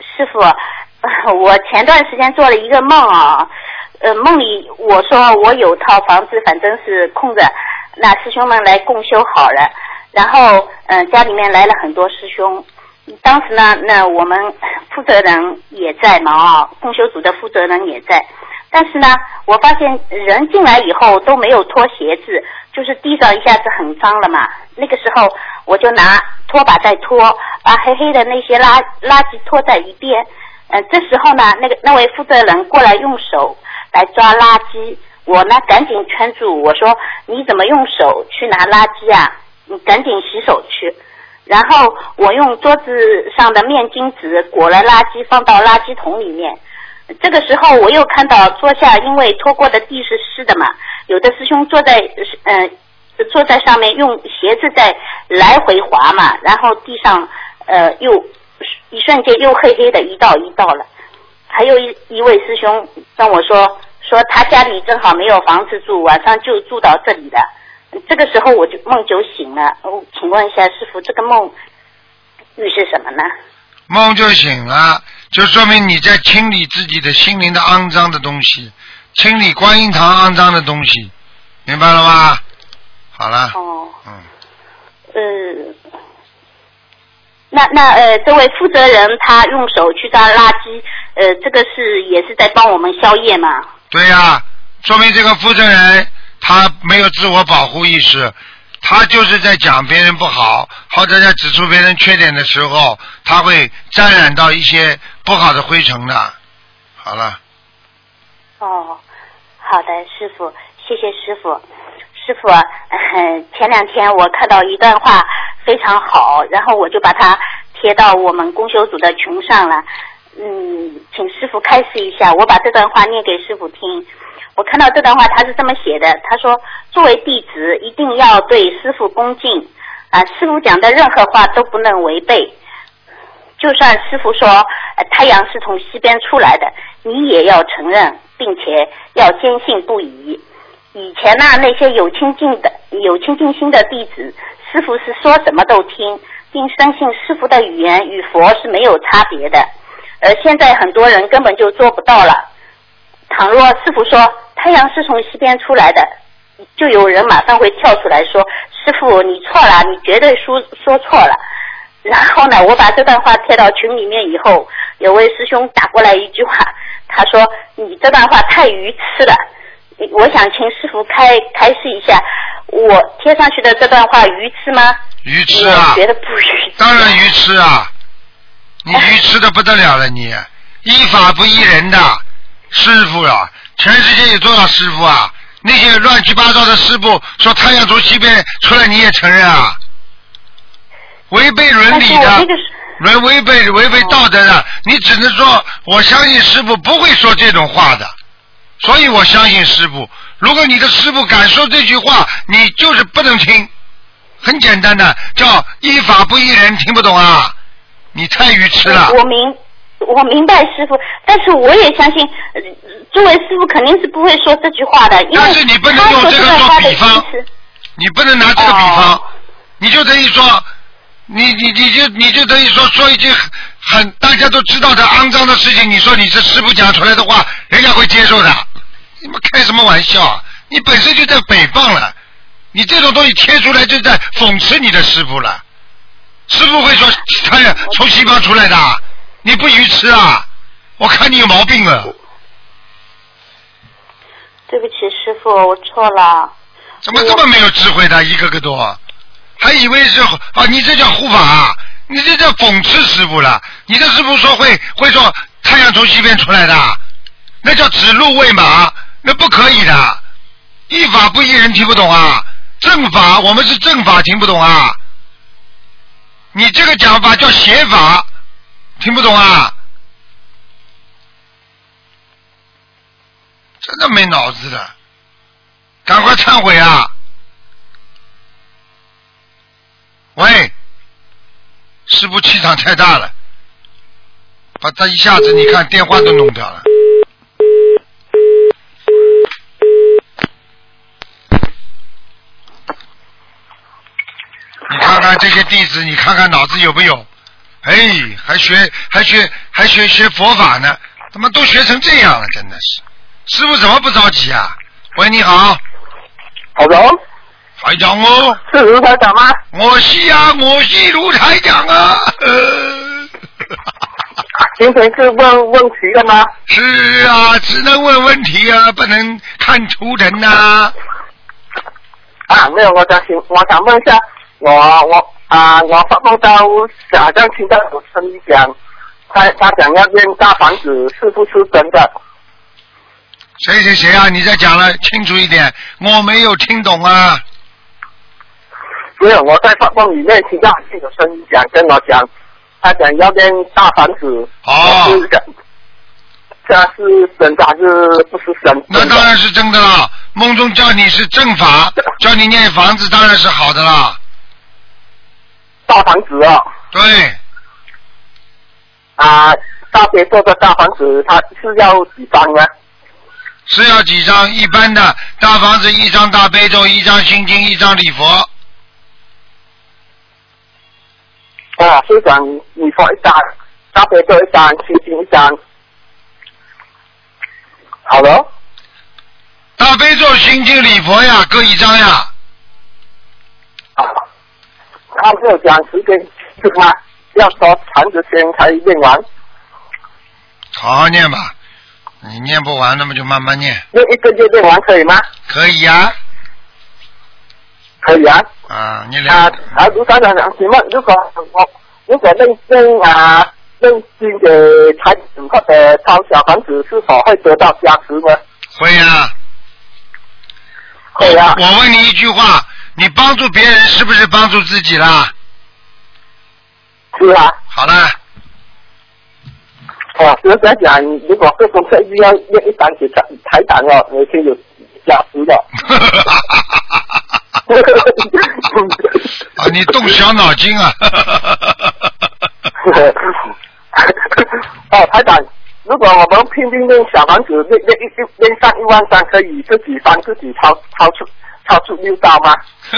师傅，我前段时间做了一个梦啊，呃，梦里我说我有套房子，反正是空着，那师兄们来共修好了，然后嗯、呃家里面来了很多师兄，当时呢，那我们负责人也在嘛啊，共修组的负责人也在，但是呢，我发现人进来以后都没有脱鞋子，就是地上一下子很脏了嘛。那个时候我就拿拖把在拖，把黑黑的那些垃垃圾拖在一边。呃，这时候呢，那个那位负责人过来用手来抓垃圾，我呢赶紧圈住，我说你怎么用手去拿垃圾啊？你赶紧洗手去。然后我用桌子上的面巾纸裹了垃圾放到垃圾桶里面。这个时候我又看到桌下因为拖过的地是湿的嘛，有的师兄坐在嗯、呃坐在上面用鞋子在来回滑嘛，然后地上呃又一瞬间又黑黑的一道一道了。还有一一位师兄跟我说说他家里正好没有房子住，晚上就住到这里了。这个时候我就梦就醒了，哦，请问一下师傅，这个梦预示什么呢？梦就醒了，就说明你在清理自己的心灵的肮脏的东西，清理观音堂肮脏的东西，明白了吗？好了，哦，嗯，呃，那那呃，这位负责人他用手去抓垃圾，呃，这个是也是在帮我们消业嘛？对呀、说明这个负责人他没有自我保护意识，他就是在讲别人不好，或者在指出别人缺点的时候，他会沾染到一些不好的灰尘的。好了，哦，好的，师傅，谢谢师傅。师傅，前两天我看到一段话非常好，然后我就把它贴到我们公修组的群上了。嗯，请师傅开示一下，我把这段话念给师傅听。我看到这段话，他是这么写的：他说，作为弟子，一定要对师傅恭敬啊、师傅讲的任何话都不能违背。就算师傅说、呃、太阳是从西边出来的，你也要承认，并且要坚信不疑。以前呢，那些有清净的、有清净心的弟子，师傅是说什么都听，并相信师傅的语言与佛是没有差别的。而现在很多人根本就做不到了。倘若师傅说太阳是从西边出来的，就有人马上会跳出来说：“师傅，你错了，你绝对说说错了。”然后呢，我把这段话贴到群里面以后，有位师兄打过来一句话，他说：“你这段话太愚痴了。”我想请师傅开开示一下，我贴上去的这段话愚痴吗？愚痴啊觉得不愚痴。当然愚痴啊！你愚痴的不得了了你，依法不依人的师傅啊，全世界有多少师傅啊？那些乱七八糟的师傅说太阳从西边出来，你也承认啊？违背伦理的违违背违背道德的，你只能说我相信师傅不会说这种话的，所以我相信师傅。如果你的师傅敢说这句话，你就是不能听。很简单的，叫依法不依人，听不懂啊？你太愚痴了。我明我明白师傅，但是我也相信，呃诸位师傅肯定是不会说这句话的，因为但是你不能用这个做比方。你不能拿这个比方，哦你就等于说，你你你就你就等于说说一句很很大家都知道的肮脏的事情，你说你这师傅讲出来的话，人家会接受的。你们开什么玩笑啊？你本身就在诽谤了，你这种东西贴出来就在讽刺你的师傅了。师傅会说他呀从西方出来的，你不愚痴啊？我看你有毛病啊！对不起，师傅，我错了。怎么这么没有智慧的，一个个都，还以为是啊，你这叫护法、啊，你这叫讽刺师傅了。你的师傅说会会说太阳从西边出来的，那叫指鹿为马，那不可以的。依法不依人，听不懂啊？正法，我们是正法，听不懂啊？你这个讲法叫邪法，听不懂啊？真的没脑子的。赶快忏悔啊！喂，师傅气场太大了，把他一下子你看电话都弄掉了。你看看这些弟子，你看看脑子有没有？哎，还学还学还学学佛法呢，他妈都学成这样了，真的是。师傅怎么不着急啊？喂，你好。好的台长哦，是卢台长吗？我是啊，我是卢台长啊。呃、今天是问问题的吗？是啊，只能问问题啊，不能看图腾呐、啊，没有，我想请，我想问一下，我我啊，我发梦到好像听到有声音讲，他他想要建大房子，是不是真的？谁谁谁啊？你再讲了清楚一点，我没有听懂啊。没有，我在发梦里面听到有声音讲，跟我讲，他讲要念大房子，哦是讲，这是真的还是不是真？那当然是真的啦。梦中叫你是正法，叫你念房子，当然是好的啦。大房子哦，对，啊，大别做的大房子，它是要几张呢？是要几张？一般的大房子一张大悲咒，一张心经，一张礼佛。啊，是讲你说一张，大悲咒一张，心经一张。好了，大悲咒、心经、礼佛呀，各一张呀。啊，他没有讲时间是吗？要说长时间才念完，好好念吧，你念不完，那么就慢慢念，念一个月念完可以吗？可以呀。可以啊。啊，你啊两啊，卢站长，请问如果我如果认认啊认经给财子或者抄小房子，是否会得到加持呢？会呀。会啊。我问你一句话，你帮助别人是不是帮助自己啦？是啊。好了，哦，就是在讲，如果是功课要念一单给台台长哦，每天有加持的。啊，你动小脑筋啊！哦，台长，如果我们拼命练小房子，练练一一练上一万张，可以自己帮自己超超出超出六道吗？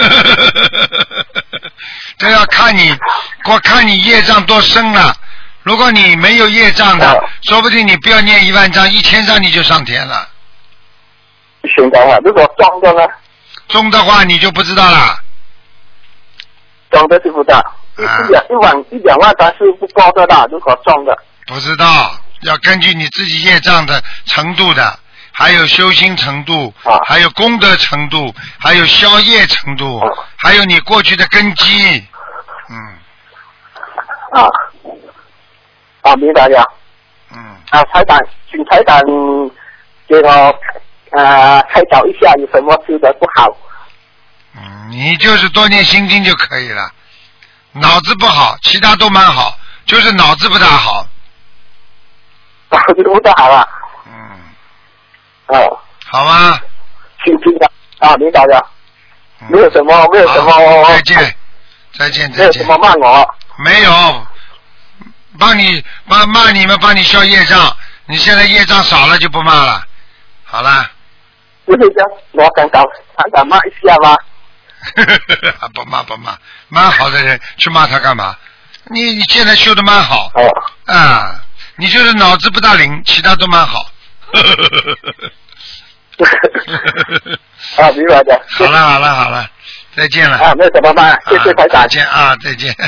这要看你，我看你业障多深了。如果你没有业障的哦，说不定你不要念一万张，一千张你就上天了。行的话，如果装的呢？中的话你就不知道了。中的就不知道，一两一万一两万张是不高的啦。如果中的，不知道，要根据你自己业障的程度的，还有修心程度，啊还有功德程度，还有消业程度，啊还有你过去的根基。嗯啊，啊，明白了。嗯，啊，台长，请台长给我呃开导一下，有什么吃的不好？嗯，你就是多念心经就可以了。脑子不好，其他都蛮好，就是脑子不大好。啊，这个不大好啊。嗯，哦，好吗？请听的啊，明白了。嗯没有什么，没有什么，好再见，再见，再见。没有什么骂我。没有，帮你骂骂你们，帮你消业障。你现在业障少了就不骂了。好了，不是这样，我敢敢敢敢骂一下吗？不骂不骂，蛮好的人去骂他干嘛？你你现在修的蛮好哦，啊，你就是脑子不大灵，其他都蛮好。啊，明白的。好了好了好了，再见了。啊，那怎么办，谢谢台长啊再。见啊，再见。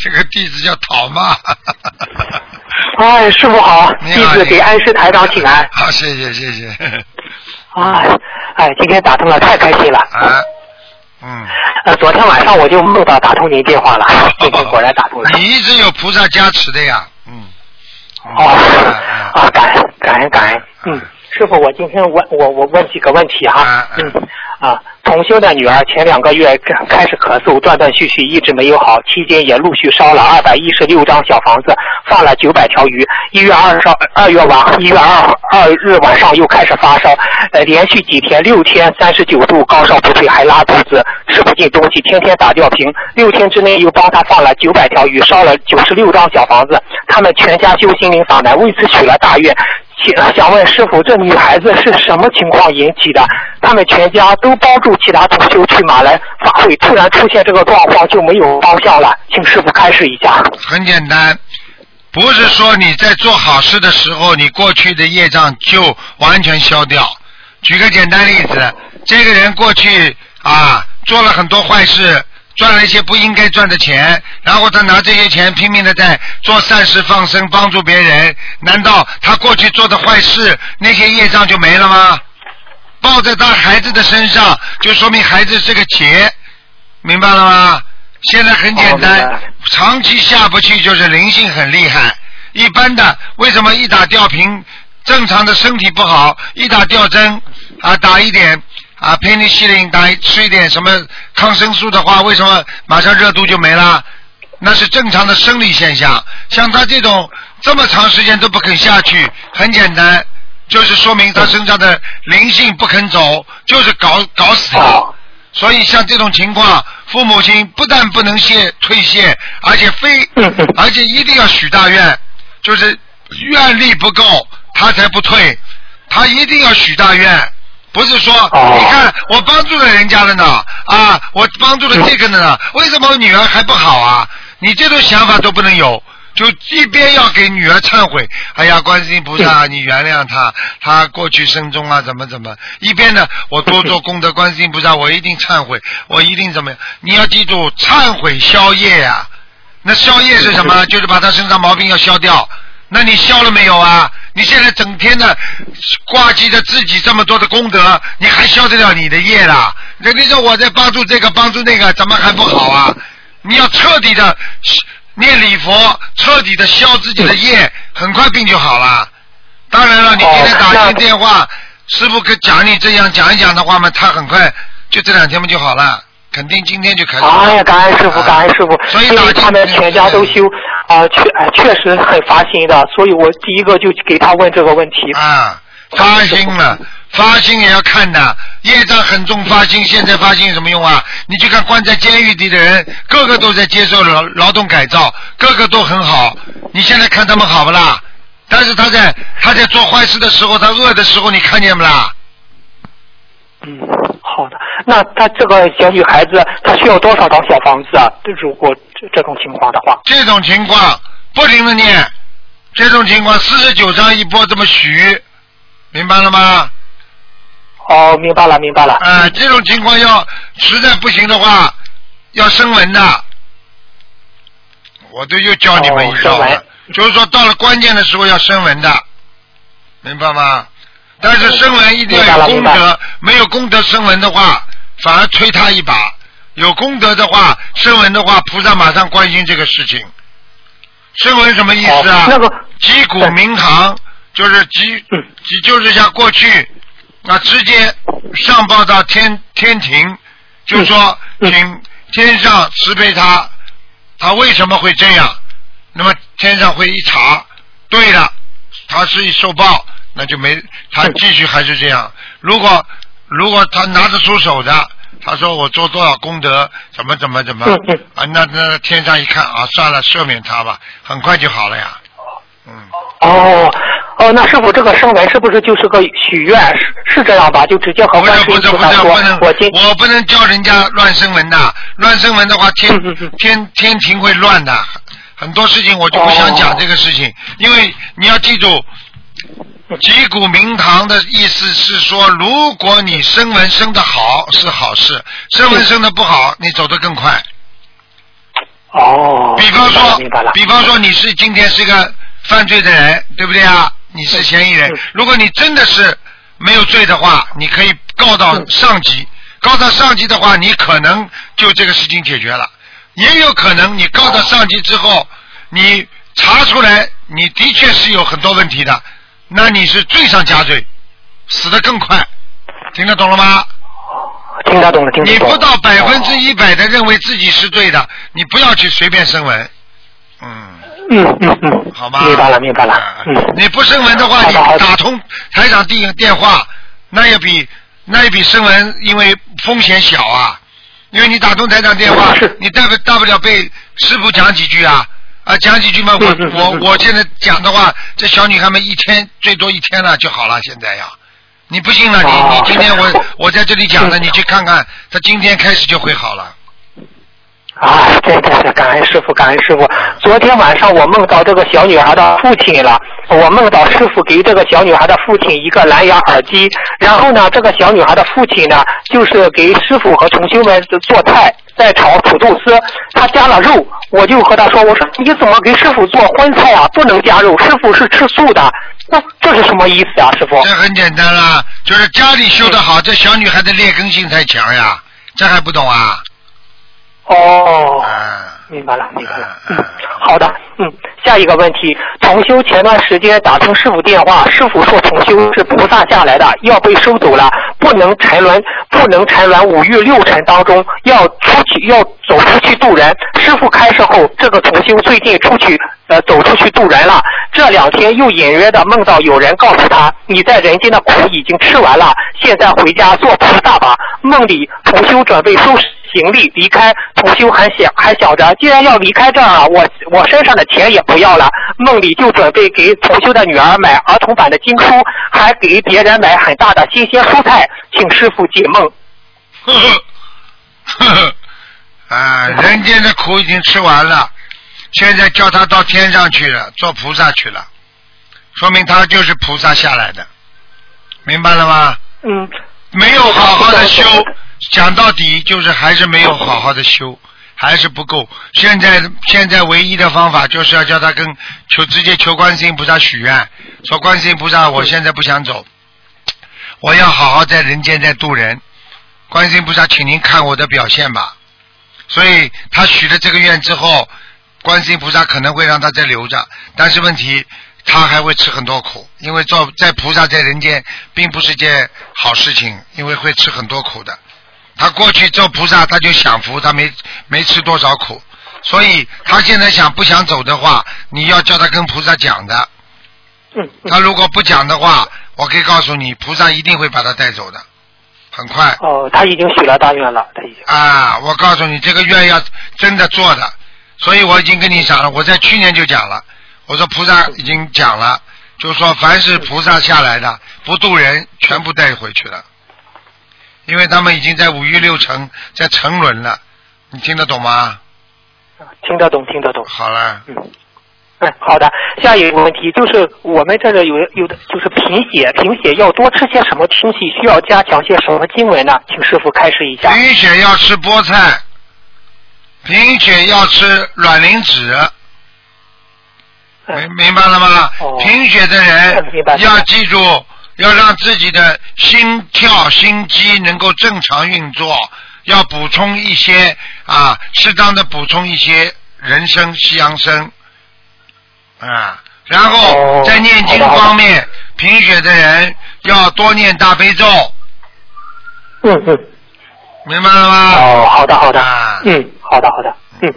这个弟子叫讨骂。哎，师傅好，弟子给安师台长请安。好，谢谢谢谢。哎，哎，今天打通了，太开心了。啊，嗯。呃，昨天晚上我就梦到打通您电话了，今天果然打通了。你一直有菩萨加持的呀，嗯。哦，嗯啊，感恩感恩感恩，嗯，师傅，我今天问我我问几个问题哈啊，嗯啊，同修的女儿前两个月开始咳嗽，断断续续一直没有好，期间也陆续烧了二百一十六张小房子，放了九百条鱼。一月二烧二月晚一月二二日晚上又开始发烧，呃，连续几天六天三十九度，高烧不退，还拉肚子，吃不进东西，天天打吊瓶。六天之内又帮他放了九百条鱼，烧了九十六张小房子。他们全家修心灵法门，为此许了大愿。想想问师傅，这女孩子是什么情况引起的？他们全家都帮助其他同修去马来法会，突然出现这个状况就没有方向了，请师傅开示一下。很简单，不是说你在做好事的时候，你过去的业障就完全消掉。举个简单例子，这个人过去啊做了很多坏事，赚了一些不应该赚的钱，然后他拿这些钱拼命的在做善事放生，帮助别人，难道他过去做的坏事那些业障就没了吗？报在他孩子的身上，就说明孩子是个劫，明白了吗？现在很简单，哦长期下不去就是灵性很厉害。一般的为什么一打吊瓶，正常的身体不好，一打吊针啊打一点啊佩尼西林打吃一点什么抗生素的话，为什么马上热度就没了？那是正常的生理现象。像他这种这么长时间都不肯下去，很简单，就是说明他身上的灵性不肯走，就是搞搞死了。哦所以像这种情况，父母亲不但不能谢退谢，而且非而且一定要许大愿，就是愿力不够，他才不退，他一定要许大愿。不是说，哦你看我帮助了人家了呢，啊，我帮助了这个呢，为什么我女儿还不好啊？你这种想法都不能有，就一边要给女儿忏悔，哎呀，观世音菩萨，你原谅他，他过去生中啊怎么怎么，一边呢，我多做功德，观世音菩萨，我一定忏悔，我一定怎么样？你要记住，忏悔消业啊，那消业是什么？就是把他身上毛病要消掉。那你消了没有啊？你现在整天的挂记着自己这么多的功德，你还消得了你的业啦？人家说我在帮助这个帮助那个，怎么还不好啊？你要彻底的念礼佛，彻底的消自己的业，很快病就好了。当然了，你今天打进电话，师傅跟讲你这样讲一讲的话嘛，他很快就这两天嘛就好了，肯定今天就开始了。哎呀，感恩师傅，感恩师傅，所以他们全家都修啊，确哎确实很发心的，所以我第一个就给他问这个问题。啊，发心了，发心也要看的，业障很重，发心现在发心有什么用啊？你去看关在监狱里的人，个个都在接受劳劳动改造，个个都很好，你现在看他们好不啦？但是他在他在做坏事的时候，他饿的时候，你看见不啦？嗯，好的。那他这个小女孩子，她需要多少套小房子啊？如果这这种情况的话，这种情况不停的念，这种情况四十九章一波这么许，明白了吗？哦，明白了，明白了。啊、这种情况要实在不行的话，要声纹的。我都又教你们一招了，哦就是说到了关键的时候要声纹的，明白吗？但是声纹一定要有功德，没有功德声纹的话，反而推他一把；有功德的话，声纹的话，菩萨马上关心这个事情。声纹什么意思啊？哦那个击鼓鸣堂就是击嗯击，就是像过去啊，直接上报到天天庭，就说嗯请天上慈悲他，他为什么会这样？那么天上会一查，对了，他是受报，那就没他继续还是这样。如果如果他拿得出手的，他说我做多少功德，怎么怎么怎么啊，那那天上一看啊，算了，赦免他吧，很快就好了呀。嗯，哦哦，那师傅这个声纹是不是就是个许愿？是是这样吧？就直接和我今我不能叫人家乱生文的，乱生文的话，天嗯嗯嗯天天庭会乱的，很多事情我就不想讲哦这个事情，因为你要记住。击鼓鸣堂的意思是说，如果你生文生的好是好事，生文生的不好，你走得更快。哦，比方说比方说你是今天是个犯罪的人，对不对啊？你是嫌疑人嗯。如果你真的是没有罪的话，你可以告到嗯上级，告到上级的话，你可能就这个事情解决了。也有可能你告到上级之后，你查出来你的确是有很多问题的，那你是罪上加罪，死得更快。听得懂了吗？听得懂了，听得懂了。你不到百分之哦一百的认为自己是对的，你不要去随便声闻。嗯，嗯嗯嗯，好吧。明白了明白了。啊，嗯，你不声纹的话，你打通台长电电话，那也比那也比声纹，因为风险小啊。因为你打通台长电话，你大不大不了被师傅讲几句啊。啊讲几句嘛，我我我现在讲的话，这小女孩们一天最多一天了就好了，现在呀。你不信了，你哦你今天我我在这里讲的，嗯你去看看，她今天开始就会好了。啊，真的是感恩师傅，感恩师傅。昨天晚上我梦到这个小女孩的父亲了，我梦到师傅给这个小女孩的父亲一个蓝牙耳机，然后呢，这个小女孩的父亲呢，就是给师傅和同修们做菜，在炒土豆丝，他加了肉，我就和他说，我说你怎么给师傅做荤菜啊？不能加肉，师傅是吃素的，那这是什么意思啊，师傅？这很简单啦，就是家里修得好，这小女孩的劣根性太强呀，这还不懂啊？哦。啊，明白了，明白了。嗯嗯，好的，嗯，下一个问题，重修前段时间打通师傅电话，师傅说重修是菩萨下来的，要被收走了，不能沉沦，不能沉沦五欲六尘当中，要出去，要走出去渡人。师傅开示后，这个重修最近出去，呃，走出去渡人了。这两天又隐约的梦到有人告诉他，你在人间的苦已经吃完了，现在回家做菩萨吧。梦里重修准备收拾行李离开，同修还想还想着，既然要离开这儿啊，我我身上的钱也不要了。梦里就准备给同修的女儿买儿童版的经书，还给别人买很大的新鲜蔬菜，请师傅解梦。呵呵，呵呵，啊，人间的苦已经吃完了，现在叫他到天上去了，做菩萨去了，说明他就是菩萨下来的，明白了吗？嗯，没有好好的修，讲到底就是还是没有好好的修，还是不够。现在现在唯一的方法就是要叫他跟求直接求观世音菩萨许愿，说观世音菩萨，我现在不想走，我要好好在人间再渡人。观世音菩萨，请您看我的表现吧。所以他许了这个愿之后，观世音菩萨可能会让他再留着，但是问题他还会吃很多苦，因为做在菩萨在人间并不是件好事情，因为会吃很多苦的。他过去做菩萨他就享福，他没没吃多少苦，所以他现在想不想走的话，你要叫他跟菩萨讲的。嗯嗯他如果不讲的话，我可以告诉你，菩萨一定会把他带走的，很快。哦，他已经许了大愿了，他已经。啊，我告诉你，这个愿要真的做的，所以我已经跟你讲了，我在去年就讲了，我说菩萨已经讲了，就说凡是菩萨下来的不渡人，全部带回去了，因为他们已经在五欲六尘在沉沦了，你听得懂吗？听得懂，听得懂。好了，嗯，哎，好的。下一个问题就是我们这个有有的就是贫血，贫血要多吃些什么东西？需要加强些什么经文呢？请师傅开示一下。贫血要吃菠菜，贫血要吃卵磷脂。明嗯明白了吗？哦贫血的人要记住，要让自己的心跳、心肌能够正常运作，要补充一些啊，适当的补充一些人参、西洋参啊，然后哦在念经方面，贫血的人要多念大悲咒，嗯嗯。明白了吗？哦，好的好的啊，嗯，好的好的，嗯。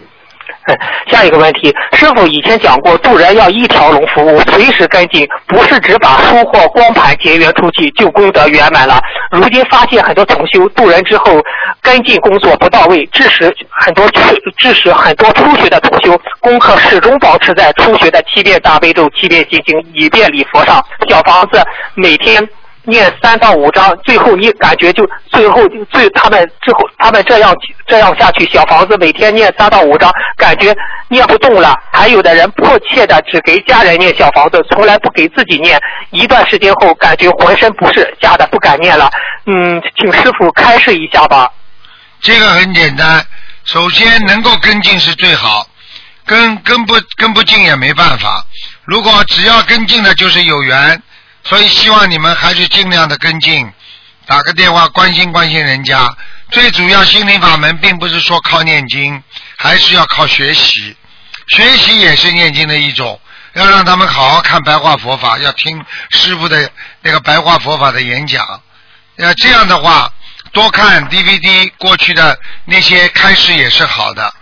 下一个问题，师傅以前讲过，渡人要一条龙服务，随时跟进，不是只把书或光盘结缘出去就功德圆满了。如今发现很多同修渡人之后跟进工作不到位，致使很多去致使很多初学的同修功课始终保持在初学的七遍大悲咒、七遍心经、一遍礼佛上。小房子每天念三到五章，最后你感觉就最后就最他们之后他们这样这样下去，小房子每天念三到五章，感觉念不动了。还有的人迫切的只给家人念小房子，从来不给自己念。一段时间后，感觉浑身不适，吓得不敢念了。嗯，请师傅开示一下吧。这个很简单，首先能够跟进是最好，跟跟不跟不进也没办法。如果只要跟进的，就是有缘，所以希望你们还是尽量的跟进，打个电话关心关心人家。最主要心灵法门并不是说靠念经，还是要靠学习，学习也是念经的一种。要让他们好好看白话佛法，要听师傅的那个白话佛法的演讲。要这样的话，多看 DVD 过去的那些开示也是好的。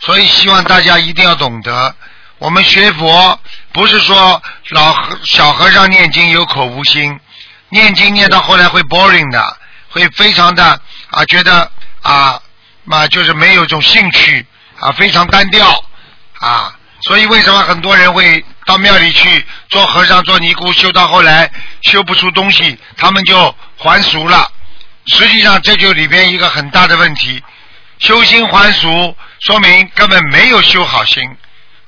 所以希望大家一定要懂得，我们学佛不是说老和小和尚念经有口无心，念经念到后来会 boring 的，会非常的啊觉得啊嘛就是没有一种兴趣啊非常单调啊。所以为什么很多人会到庙里去做和尚、做尼姑，修到后来修不出东西，他们就还俗了。实际上这就里边一个很大的问题，修心还俗，说明根本没有修好心，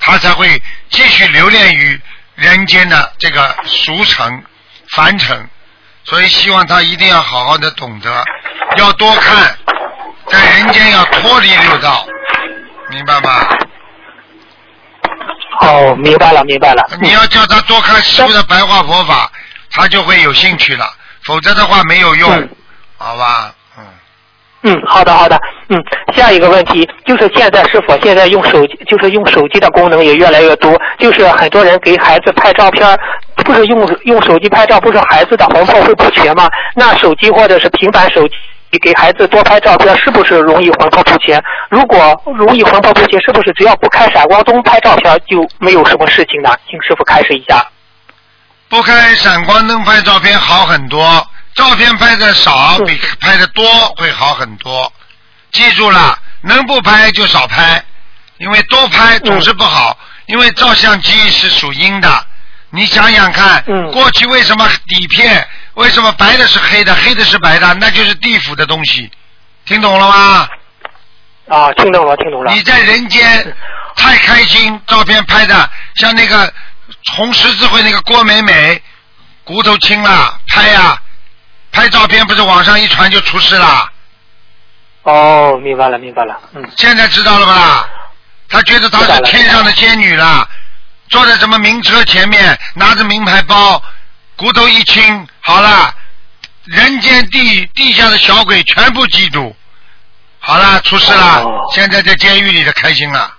他才会继续留恋于人间的这个俗尘、凡尘。所以希望他一定要好好的懂得，要多看，在人间要脱离六道，明白吗？哦，明白了，明白了。你要叫他多看师傅的白话佛法，他就会有兴趣了。否则的话没有用，嗯好吧？嗯，好的好的，嗯，下一个问题就是现在是否现在用手机，就是用手机的功能也越来越多，就是很多人给孩子拍照片，不是用用手机拍照，不是孩子的魂魄会不全吗？那手机或者是平板手机给孩子多拍照片，是不是容易魂魄不全？如果容易魂魄不全，是不是只要不开闪光灯拍照片就没有什么事情呢？请师傅开始一下。不开闪光灯拍照片好很多，照片拍的少嗯比拍的多会好很多。记住了，能不拍就少拍，因为多拍总是不好，因为照相机是属阴的。你想想看，嗯过去为什么底片为什么白的是黑的，黑的是白的，那就是地府的东西，听懂了吗？啊，听懂了，听懂了。你在人间太开心，照片拍的像那个红十字会那个郭美美，骨头轻了，拍呀、拍照片不是网上一传就出事了，哦，明白了，明白了。嗯，现在知道了吧？他觉得他是天上的仙女了，坐在什么名车前面，拿着名牌包，骨头一轻，好了，人间地地下的小鬼全部嫉妒，好了，出事了，哦现在在监狱里的开心了。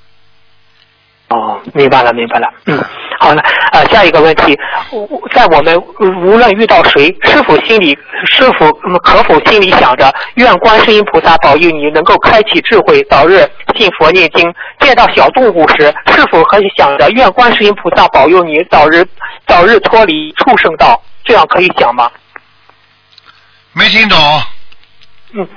哦，明白了，明白了。嗯，好了，呃，下一个问题，我在我们无论遇到谁，是否心里是否嗯可否心里想着愿观世音菩萨保佑你能够开启智慧，早日信佛念经；见到小动物时，是否可以想着愿观世音菩萨保佑你早日早日脱离畜生道？这样可以想吗？没听懂？嗯，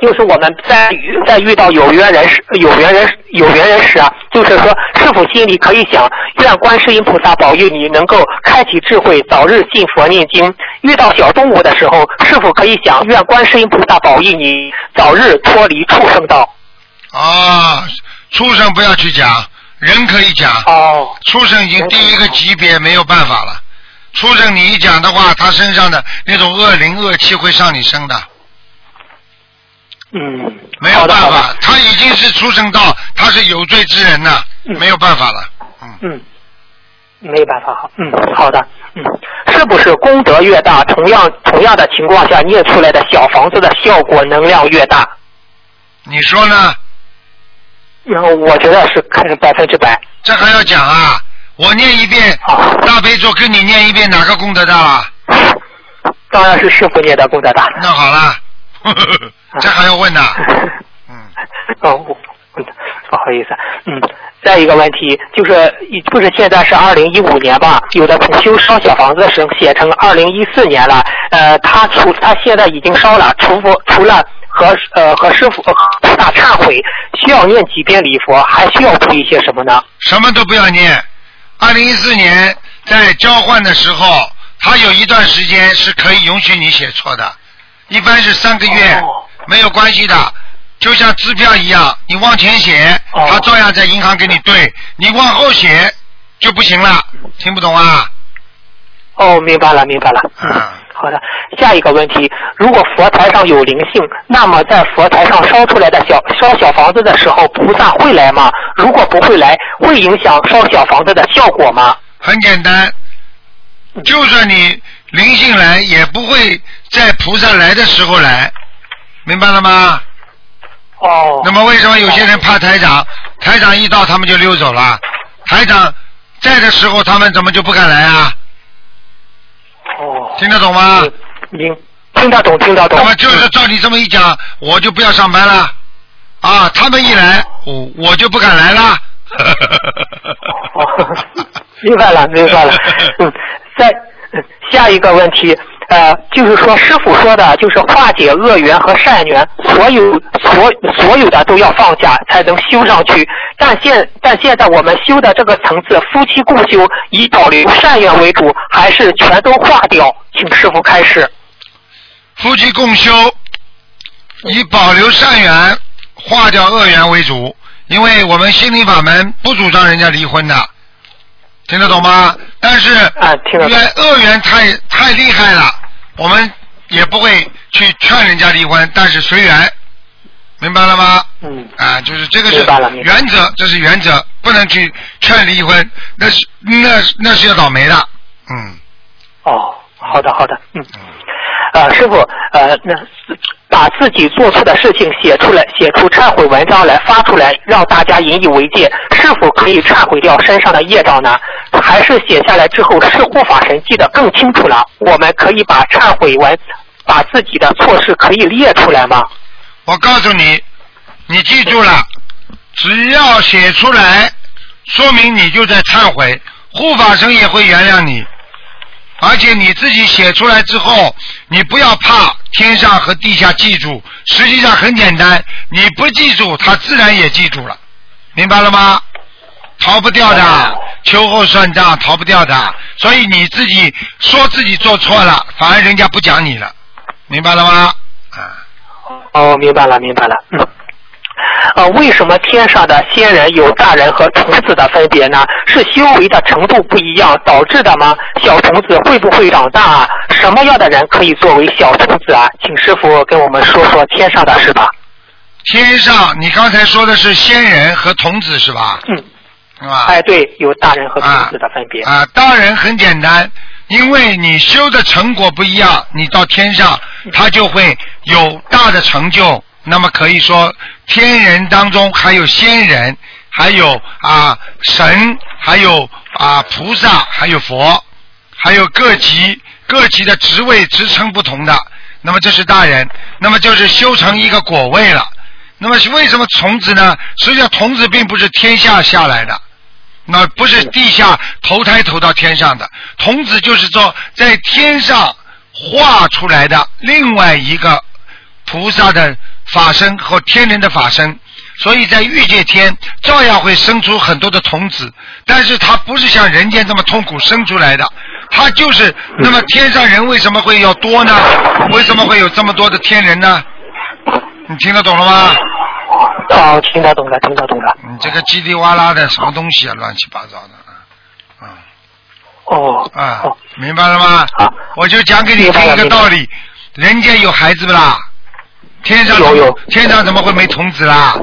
就是我们在遇在遇到有缘人时，有缘人有缘人时啊，就是说，是否心里可以想，愿观世音菩萨保佑你能够开启智慧，早日信佛念经。遇到小动物的时候，是否可以想，愿观世音菩萨保佑你早日脱离畜生道？啊，畜生不要去讲，人可以讲。哦，畜生已经第一个级别没有办法了。畜生你一讲的话，他身上的那种恶灵恶气会上你身的，嗯，没有办法，他已经是出生道，他是有罪之人呐，嗯没有办法了。嗯，嗯，没办法，好，嗯，好的，嗯，是不是功德越大，同样同样的情况下念出来的小房子的效果能量越大？你说呢？然后我觉得是看是百分之百。这还要讲啊？我念一遍大悲咒，跟你念一遍，哪个功德大了？当然是师傅念的功德大。那好了，这还要问呢？嗯，哦，我嗯，不好意思，嗯，再一个问题就是，就是现在是二零一五年吧？有的同修烧小房子的时候写成二零一四年了，呃，他除他现在已经烧了，除佛除了和呃和师傅呃菩萨忏悔，需要念几遍礼佛，还需要注意些什么呢？什么都不要念。二零一四年在交换的时候，他有一段时间是可以允许你写错的，一般是三个月，哦没有关系的。就像支票一样，你往前写，哦他照样在银行给你兑；你往后写就不行了。听不懂啊？哦，明白了，明白了。嗯，好的，下一个问题，如果佛台上有灵性，那么在佛台上烧出来的小烧小房子的时候，菩萨会来吗？如果不会来，会影响烧小房子的效果吗？很简单，就算你灵性来，也不会在菩萨来的时候来，明白了吗？哦，那么为什么有些人怕台长？台长一到，他们就溜走了。台长在的时候，他们怎么就不敢来啊？哦，听得懂吗？听听得懂，听得懂。那么就是照你这么一讲，我就不要上班了。啊，他们一来，我我就不敢来了。哦，明白了，明白了。嗯，再嗯下一个问题，呃，就是说师傅说的，就是化解恶缘和善缘，所有所所有的都要放下，才能修上去。但现但现在我们修的这个层次，夫妻共修，以保留善缘为主，还是全都化掉？请师傅开始。夫妻共修，以保留善缘、化掉恶缘为主，因为我们心灵法门不主张人家离婚的，听得懂吗？但是啊听得懂缘恶缘太太厉害了，我们也不会去劝人家离婚，但是随缘，明白了吗？嗯，啊，就是这个是原则，这是原则，不能去劝离婚，那是那那是要倒霉的，嗯。哦，好的好的，嗯。呃，师傅，呃，那把自己做错的事情写出来，写出忏悔文章来发出来，让大家引以为戒，是否可以忏悔掉身上的业障呢？还是写下来之后，是护法神记得更清楚了？我们可以把忏悔文，把自己的错事可以列出来吗？我告诉你，你记住了，只要写出来，说明你就在忏悔，护法神也会原谅你。而且你自己写出来之后，你不要怕天上和地下记住，实际上很简单，你不记住，他自然也记住了，明白了吗？逃不掉的，秋后算账，逃不掉的。所以你自己说自己做错了，反而人家不讲你了，明白了吗？啊。哦，明白了，明白了。嗯。呃，为什么天上的仙人有大人和童子的分别呢？是修为的程度不一样导致的吗？小童子会不会长大啊？什么样的人可以作为小童子啊？请师傅跟我们说说天上的事吧。天上，你刚才说的是仙人和童子是吧？嗯。是吧？哎，对，有大人和童子的分别。啊，大人很简单，因为你修的成果不一样，你到天上，他就会有大的成就。那么可以说，天人当中还有仙人，还有啊神，还有啊菩萨，还有佛，还有各级各级的职位职称不同的。那么这是大人，那么就是修成一个果位了。那么为什么童子呢？实际上童子并不是天下下来的。那不是地下投胎投到天上的，童子就是说在天上画出来的另外一个菩萨的法身和天人的法身，所以在欲界天照样会生出很多的童子，但是他不是像人间这么痛苦生出来的，他就是那么天上人为什么会要多呢？为什么会有这么多的天人呢？你听得懂了吗？哦，听得懂了，听得懂了。你这个叽里哇啦的什么东西啊，乱七八糟的啊！哦。啊哦，明白了吗？好我就讲给你听一个道理，人间有孩子不啦？天上有有天上怎么会没童子啦？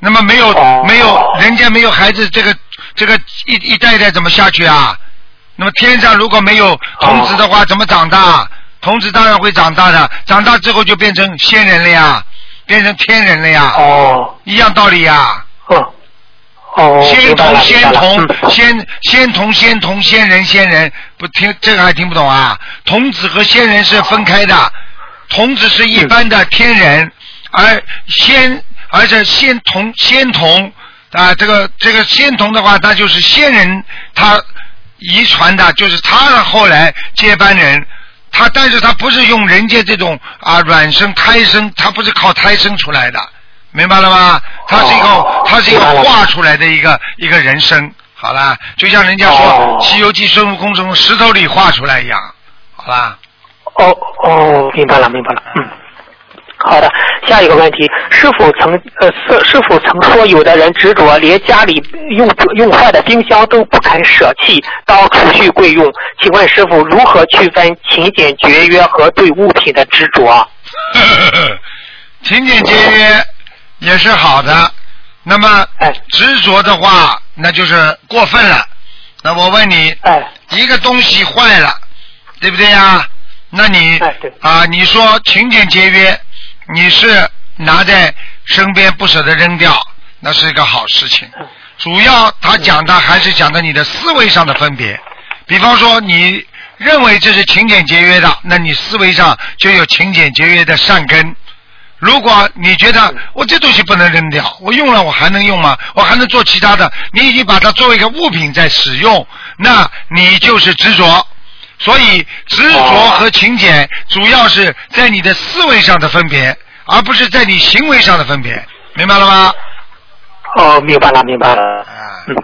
那么没有哦没有人家没有孩子，这个这个一一代一代怎么下去啊？那么天上如果没有童子的话，怎么长大？童子当然会长大的，长大之后就变成仙人了呀，变成天人了呀，哦。一样道理呀。哦。哦，仙童仙。童嗯仙仙童仙童仙人仙人，不听这个还听不懂啊？童子和仙人是分开的，童子是一般的天人，而仙而且仙童仙童啊，这个这个仙童的话，他就是仙人他遗传的，就是他的后来接班人。他但是他不是用人家这种啊卵生胎生，他不是靠胎生出来的，明白了吗？他是一个他是一个画出来的一个一个人生，好啦，就像人家说哦《西游记》孙悟空从石头里画出来一样，好啦。哦哦，明白了明白了，嗯。好的，下一个问题，师傅曾呃是师傅曾说，有的人执着连家里用用坏的冰箱都不肯舍弃当储蓄柜用，请问师傅如何区分勤俭节约和对物品的执着？勤俭节约也是好的，那么哎执着的话，那就是过分了。那我问你，哎一个东西坏了，对不对呀？那你啊，你说勤俭节约，你是拿在身边不舍得扔掉，那是一个好事情。嗯主要他讲的还是讲的你的思维上的分别。比方说，你认为这是勤俭节约的，那你思维上就有勤俭节约的善根。如果你觉得我这东西不能扔掉，我用了我还能用吗？我还能做其他的？你已经把它作为一个物品在使用，那你就是执着。所以执着和勤俭主要是在你的思维上的分别，而不是在你行为上的分别，明白了吗？哦，明白了明白了。啊，嗯，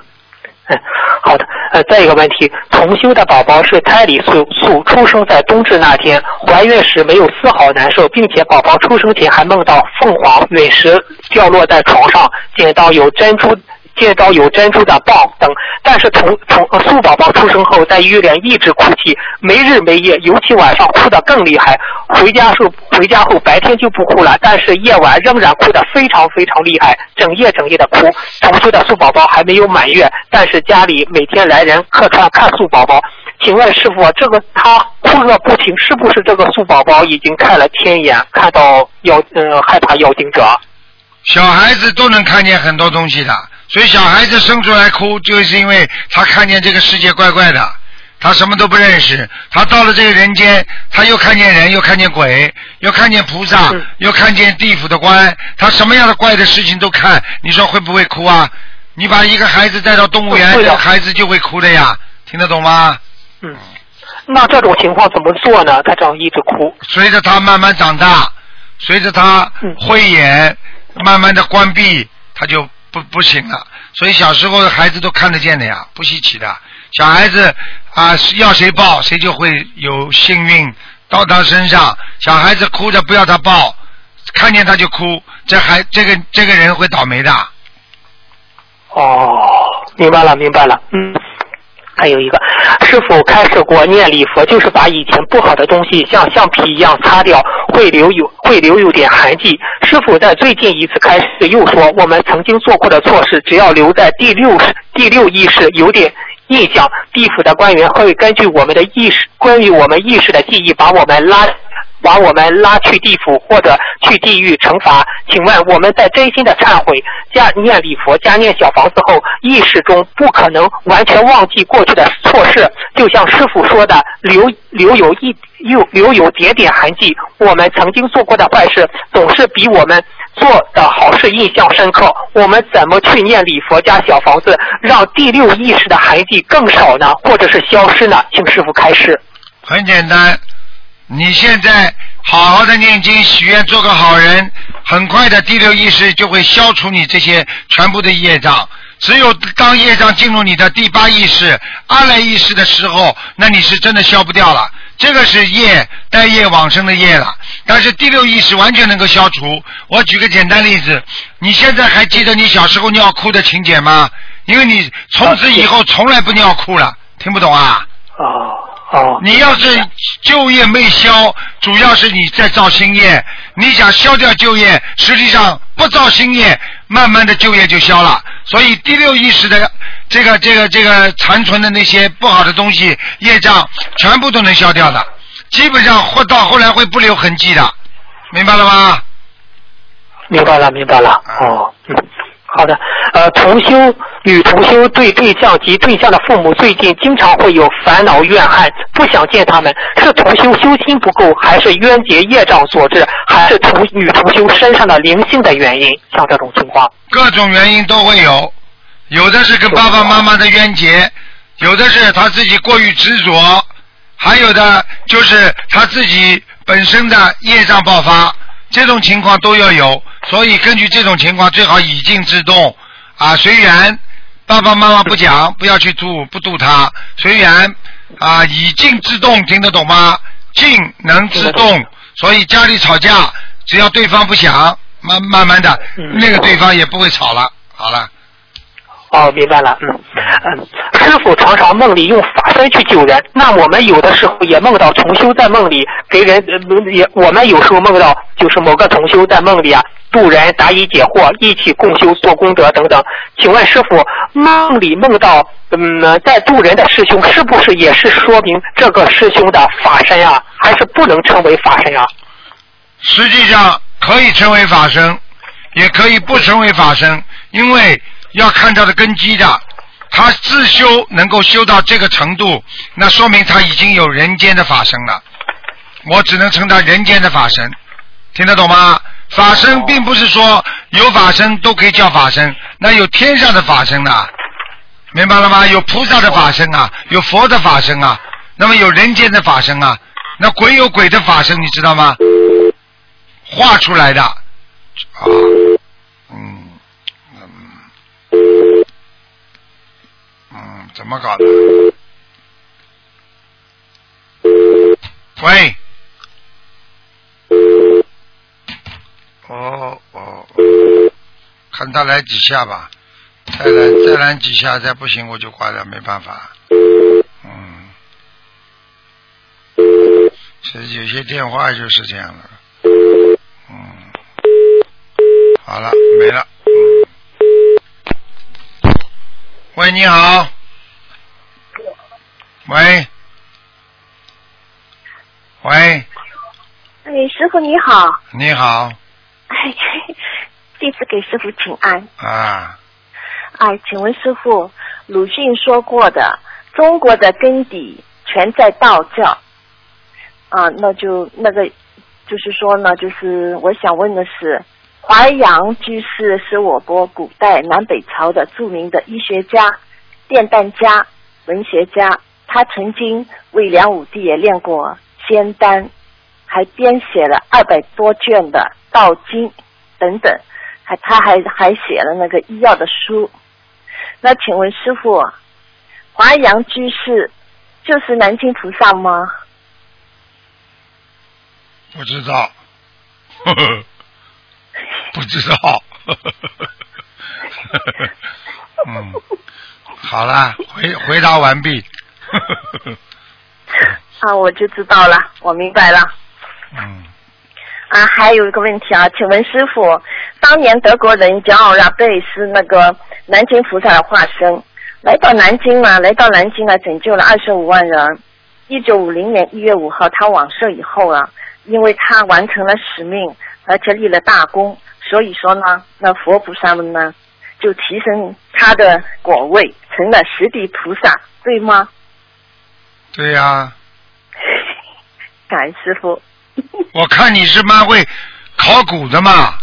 嗯，好的。呃，再一个问题，同修的宝宝是胎里素素出生在冬至那天，怀孕时没有丝毫难受，并且宝宝出生前还梦到凤凰陨石掉落在床上，见到有珍珠。见到有珍珠的棒等，但是从从呃素宝宝出生后，在医院一直哭泣，没日没夜，尤其晚上哭得更厉害。回家后回家后白天就不哭了，但是夜晚仍然哭得非常非常厉害，整夜整夜的哭。同岁的素宝宝还没有满月，但是家里每天来人客串看素宝宝。请问师傅，这个他哭个不停，是不是这个素宝宝已经开了天眼，看到妖呃害怕妖精者？小孩子都能看见很多东西的，所以小孩子生出来哭，就是因为他看见这个世界怪怪的，他什么都不认识，他到了这个人间，他又看见人，又看见鬼，又看见菩萨嗯，又看见地府的官，他什么样的怪的事情都看，你说会不会哭啊？你把一个孩子带到动物园，这个孩子就会哭的呀，听得懂吗？嗯，那这种情况怎么做呢？他这样一直哭。随着他慢慢长大，随着他嗯慧眼慢慢的关闭，他就不不行了。所以小时候的孩子都看得见的呀，不稀奇的。小孩子啊，要谁抱，谁就会有幸运到他身上。小孩子哭着不要他抱，看见他就哭，这孩这个这个人会倒霉的。哦，明白了，明白了。嗯，还有一个，师傅开始过，念礼佛就是把以前不好的东西像橡皮一样擦掉，会留有会留有点痕迹。师傅在最近一次开始又说，我们曾经做过的错事，只要留在第六第六意识有点印象，地府的官员会根据我们的意识，关于我们意识的记忆，把我们拉。把我们拉去地府或者去地狱惩罚。请问我们在真心的忏悔、加念礼佛、加念小房子后，意识中不可能完全忘记过去的错事，就像师傅说的，留留有一又留有点点痕迹。我们曾经做过的坏事，总是比我们做的好事印象深刻。我们怎么去念礼佛加小房子，让第六意识的痕迹更少呢？或者是消失呢？请师傅开示。很简单，你现在好好的念经许愿，做个好人，很快的第六意识就会消除你这些全部的业障。只有当业障进入你的第八意识、阿赖意识的时候，那你是真的消不掉了。这个是业带业往生的业了，但是第六意识完全能够消除。我举个简单例子，你现在还记得你小时候尿裤的情节吗？因为你从此以后从来不尿裤了，听不懂啊？哦哦，你要是旧业没消，主要是你在造新业。你想消掉旧业，实际上不造新业，慢慢的旧业就消了。所以第六意识的这个这个这个残存的那些不好的东西业障，全部都能消掉的。基本上或到后来会不留痕迹的，明白了吗？明白了，明白了。哦，嗯，好的，呃，同修女同修对对象及对象的父母最近经常会有烦恼怨恨，不想见他们，是同修修心不够，还是冤结业障所致，还是同女同修身上的灵性的原因？像这种情况，各种原因都会有，有的是跟爸爸妈妈的冤结，有的是他自己过于执着，还有的就是他自己本身的业障爆发，这种情况都要有。所以根据这种情况，最好以静制动啊，随缘。爸爸妈妈不讲，不要去度，不度他，随缘啊，以静制动，听得懂吗？静能制动，所以家里吵架，只要对方不想，慢慢慢的，那个对方也不会吵了。好了。哦，明白了，嗯嗯，师傅常常梦里用法身去救人，那我们有的时候也梦到重修在梦里给人，也我们有时候梦到就是某个同修在梦里啊助人答疑解惑，一起共修做功德等等。请问师傅，梦里梦到嗯在助人的师兄，是不是也是说明这个师兄的法身啊？还是不能称为法身啊？实际上可以称为法身，也可以不称为法身，因为。要看他的根基的，他自修能够修到这个程度，那说明他已经有人间的法身了。我只能称他人间的法身，听得懂吗？法身并不是说有法身都可以叫法身，那有天上的法身啊，明白了吗？有菩萨的法身啊，有佛的法身啊，那么有人间的法身啊，那鬼有鬼的法身，你知道吗？画出来的啊，嗯。嗯，怎么搞的？喂？哦哦，看他来几下吧，再来再来几下，再不行我就挂掉，没办法。嗯，其实有些电话就是这样的。嗯，好了，没了。喂，你好。喂，喂。哎，师傅你好。你好。哎，弟子给师傅请安。啊。哎，请问师傅，鲁迅说过的，中国的根底全在道教。啊，那就那个，就是说呢，就是我想问的是。淮阳居士是我国古代南北朝的著名的医学家、炼丹家、文学家。他曾经为梁武帝也炼过仙丹，还编写了二百多卷的道经等等，还他还还写了那个医药的书。那请问师傅，华阳居士就是南京菩萨吗？不知道。不知道，嗯，好了，回回答完毕。啊，我就知道了，我明白了。嗯。啊，还有一个问题啊，请问师傅，当年德国人骄傲拉贝是那个南京菩萨的化身，来到南京嘛，来到南京啊，拯救了二十五万人。一九五零年一月五号，他往生以后啊，因为他完成了使命，而且立了大功。所以说呢，那佛菩萨们呢，就提升他的果位，成了十地菩萨，对吗？对呀。感恩师傅。我看你是蛮会考古的嘛。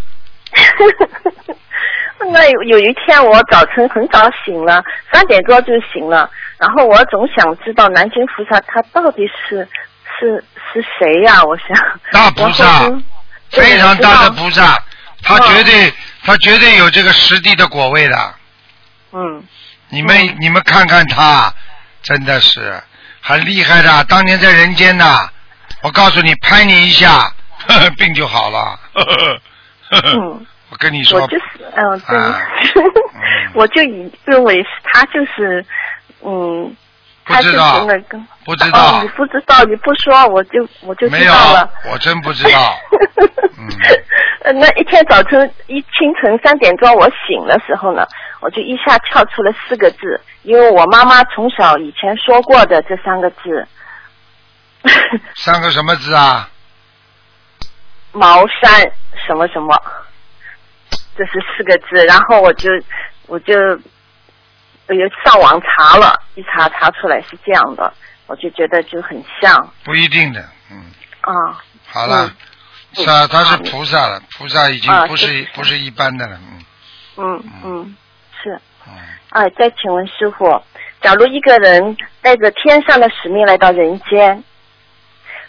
那有有一天我早晨很早醒了，三点多就醒了，然后我总想知道南京菩萨他到底是是是谁呀？我想。大菩萨，非常大的菩萨。他绝对，他绝对有这个实地的果位的。嗯。你们你们看看他，真的是很厉害的。当年在人间呐，我告诉你，拍你一下，呵 呵病就好了。我跟你说。我就是嗯，对。我就以认为他就是嗯。不知道。不知道。你不知道，你不说，我就我就知道了。我真不知道。嗯。那一天早晨一清晨三点钟我醒的时候呢，我就一下跳出了四个字，因为我妈妈从小以前说过的这三个字。三个什么字啊？茅山什么什么？这是四个字，然后我就我就我又上网查了，一查查出来是这样的，我就觉得就很像不一定的，嗯，啊。好了，嗯是啊，他是菩萨了，菩萨已经啊不是是不是一般的了，嗯嗯嗯，是。嗯，啊，再请问师傅，假如一个人带着天上的使命来到人间，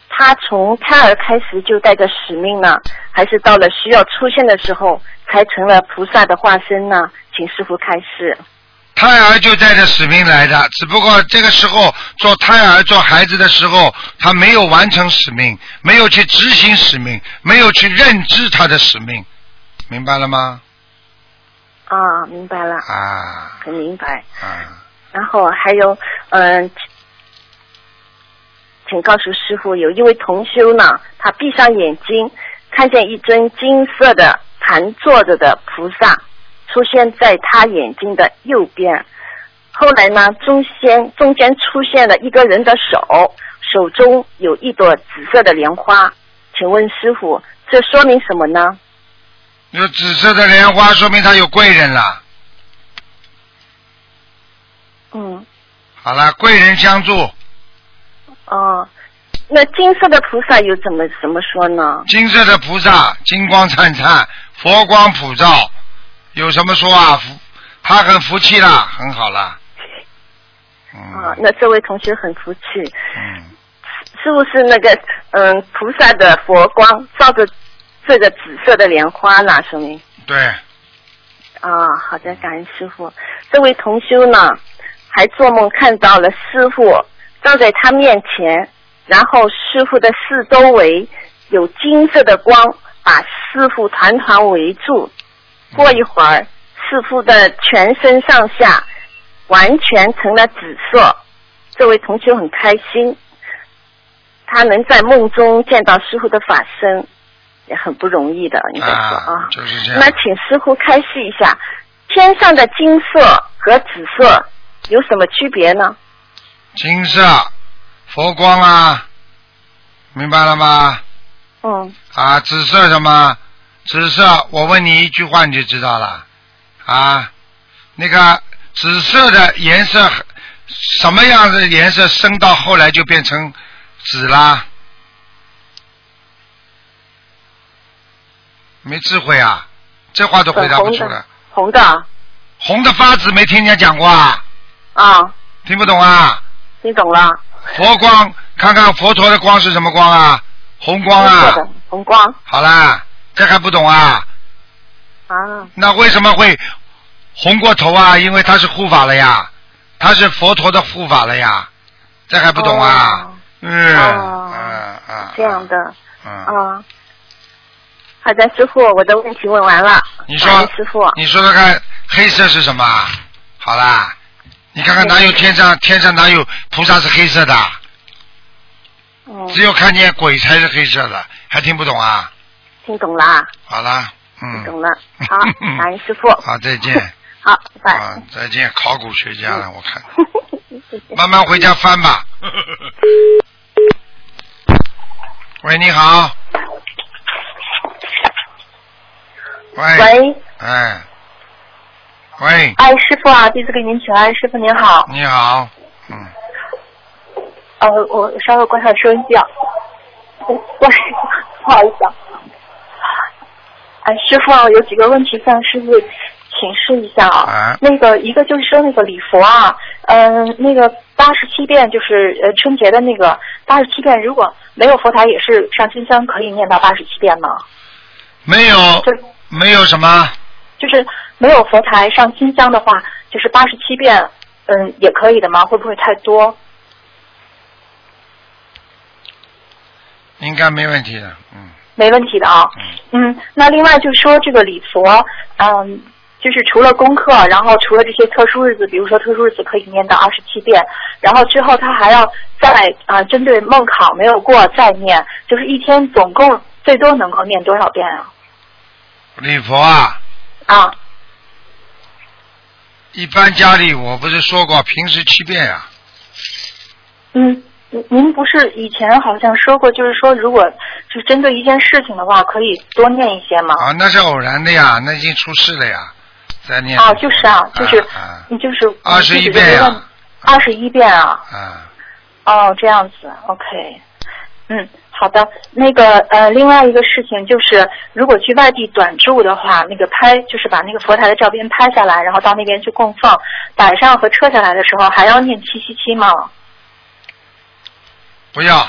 他从胎儿开始就带着使命呢，还是到了需要出现的时候才成了菩萨的化身呢？请师傅开示。胎儿就带着使命来的，只不过这个时候做胎儿做孩子的时候，他没有完成使命，没有去执行使命，没有去认知他的使命，明白了吗？啊，明白了，啊。很明白。啊，然后还有，嗯、请告诉师傅，有一位同修呢，他闭上眼睛，看见一尊金色的盘坐着的菩萨出现在他眼睛的右边。后来呢，中间中间出现了一个人的手，手中有一朵紫色的莲花。请问师傅，这说明什么呢？有紫色的莲花，说明他有贵人了。嗯，好了，贵人相助，哦，那金色的菩萨又怎么怎么说呢？金色的菩萨金光灿灿，佛光普照，有什么说啊？福，他很服气啦，很好啦。啊，嗯那这位同学很服气，嗯，是不是那个嗯菩萨的佛光照着这个紫色的莲花呢？说明对，啊，好的，感恩师傅。这位同修呢，还做梦看到了师傅站在他面前，然后师傅的四周围有金色的光把师傅团团围住。过一会儿，师傅的全身上下完全成了紫色。这位同学很开心，他能在梦中见到师傅的法身，也很不容易的，应该说啊，就是这样那。请师傅开示一下，天上的金色和紫色有什么区别呢？金色佛光啊，明白了吗？嗯，啊，紫色什么？紫色，我问你一句话你就知道了。啊，那个紫色的颜色，什么样的颜色升到后来就变成紫啦？没智慧啊，这话都回答不出来。红的红的发紫没听人家讲过啊？啊，听不懂啊？听懂了？佛光，看看佛陀的光是什么光啊？红光啊！红光好啦，这还不懂啊？啊，那为什么会红过头啊？因为他是护法了呀，他是佛陀的护法了呀，这还不懂啊？哦嗯，哦嗯嗯，这样的嗯，啊。好的，师傅，我的问题问完了。你说师傅，你说说看，黑色是什么？好啦，你看看哪有天上天上哪有菩萨是黑色的？嗯，只有看见鬼才是黑色的，还听不懂啊？听懂了，好啦，听嗯，懂了。好，感恩师傅。好，再见。好，拜啊拜。，再见，考古学家了，我看。慢慢回家翻吧。喂，你好。喂。喂，哎。喂，哎，师傅啊，弟子给您请安，师傅您好。你好。嗯，呃，我稍微关上收音机啊。喂，不好意思啊。哎，师傅啊，有几个问题向师傅请示一下啊。啊那个一个就是说那个礼佛啊，嗯、那个八十七遍就是呃春节的那个八十七遍，如果没有佛台也是上清香可以念到八十七遍吗？没有，就没有什么，就是没有佛台上清香的话，就是八十七遍，嗯，也可以的吗？会不会太多？应该没问题的。嗯没问题的啊。嗯，那另外就说这个礼佛，嗯，就是除了功课，然后除了这些特殊日子，比如说特殊日子可以念到二十七遍，然后之后他还要再啊、针对梦考没有过再念，就是一天总共最多能够念多少遍啊？礼佛啊，啊，一般家里我不是说过，平时七遍呀、嗯，您您不是以前好像说过，就是说如果就针对一件事情的话，可以多念一些吗？啊，那是偶然的呀，那已经出事了呀，再念。啊，就是啊，就是啊你就是二十一遍呀。二十一遍啊。啊。哦，这样子，OK，嗯，好的。那个呃，另外一个事情就是，如果去外地短住的话，那个拍就是把那个佛台的照片拍下来，然后到那边去供奉，摆上和撤下来的时候还要念七七七吗？不要。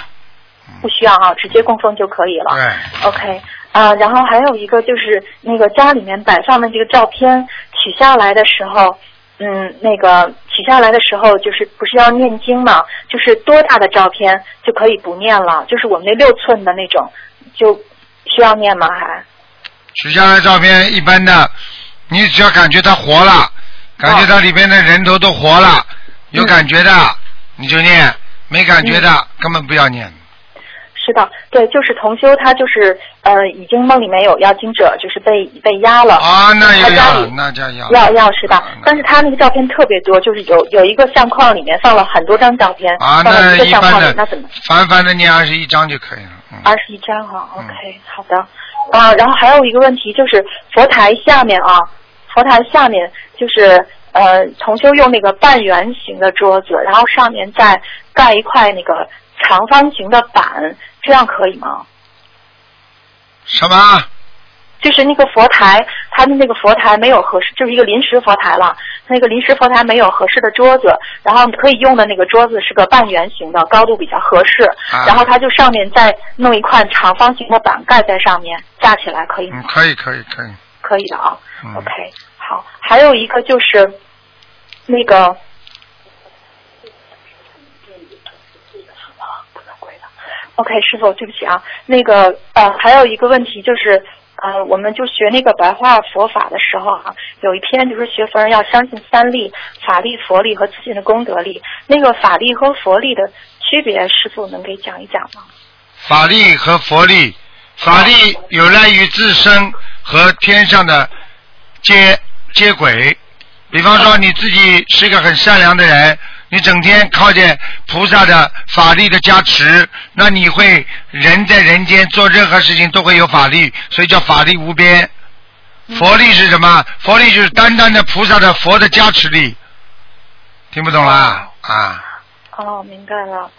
不需要啊，直接供奉就可以了。对。OK，啊、然后还有一个就是那个家里面摆放的这个照片取下来的时候，嗯，那个取下来的时候就是不是要念经嘛？就是多大的照片就可以不念了？就是我们那六寸的那种，就需要念吗？还？取下来照片一般的，你只要感觉它活了，感觉它里边的人头都活了，有感觉的你就念，没感觉的根本不要念。是的，对，就是同修，他就是呃，已经梦里面有要经者，就是被被压了。啊，那要那叫要。要要是吧？但是他那个照片特别多，就是有有一个相框里面放了很多张照片，啊，放了那一个相框里，一般的那怎么？凡凡的念二十一张就可以了。二十一张哈、o k 好的。啊，然后还有一个问题就是佛台下面啊，佛台下面就是呃，同修用那个半圆形的桌子，然后上面再盖一块那个长方形的板，这样可以吗？什么？就是那个佛台，他的那个佛台没有合适，就是一个临时佛台了。那个临时佛台没有合适的桌子，然后可以用的那个桌子是个半圆形的，高度比较合适。啊然后它就上面再弄一块长方形的板盖在上面，架起来可以吗？嗯，可以，可以，可以。可以的啊。嗯 OK，好，还有一个就是那个。OK，师傅，对不起啊，那个呃，还有一个问题就是，呃，我们就学那个白话佛法的时候啊，有一篇就是学佛人要相信三力：法力、佛力和自信的功德力。那个法力和佛力的区别，师傅能给讲一讲吗？法力和佛力，法力有赖于自身和天上的接接轨。比方说你自己是一个很善良的人，你整天靠着菩萨的法力的加持，那你会人在人间做任何事情都会有法力，所以叫法力无边。佛力是什么？佛力就是单单的菩萨的佛的加持力。听不懂啦？啊，哦，明白了。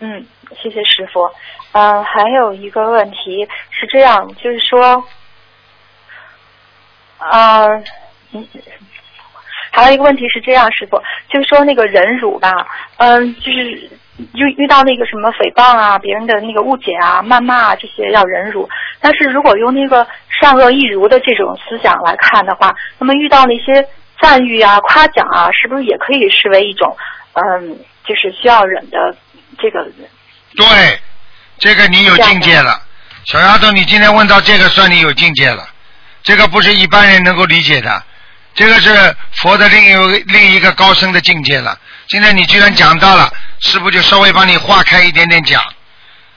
嗯，谢谢师傅。嗯、还有一个问题是这样，就是说，啊、嗯，还有一个问题是这样，师傅，就是说那个忍辱吧，嗯，就是遇遇到那个什么诽谤啊、别人的那个误解啊、谩骂啊这些要忍辱，但是如果用那个善恶亦如的这种思想来看的话，那么遇到那些赞誉啊、夸奖啊，是不是也可以视为一种嗯，就是需要忍的这个？对，这个你有境界了，小丫头，你今天问到这个，算你有境界了。这个不是一般人能够理解的，这个是佛的另一另一个高深的境界了。现在你居然讲到了，师傅就稍微帮你化开一点点讲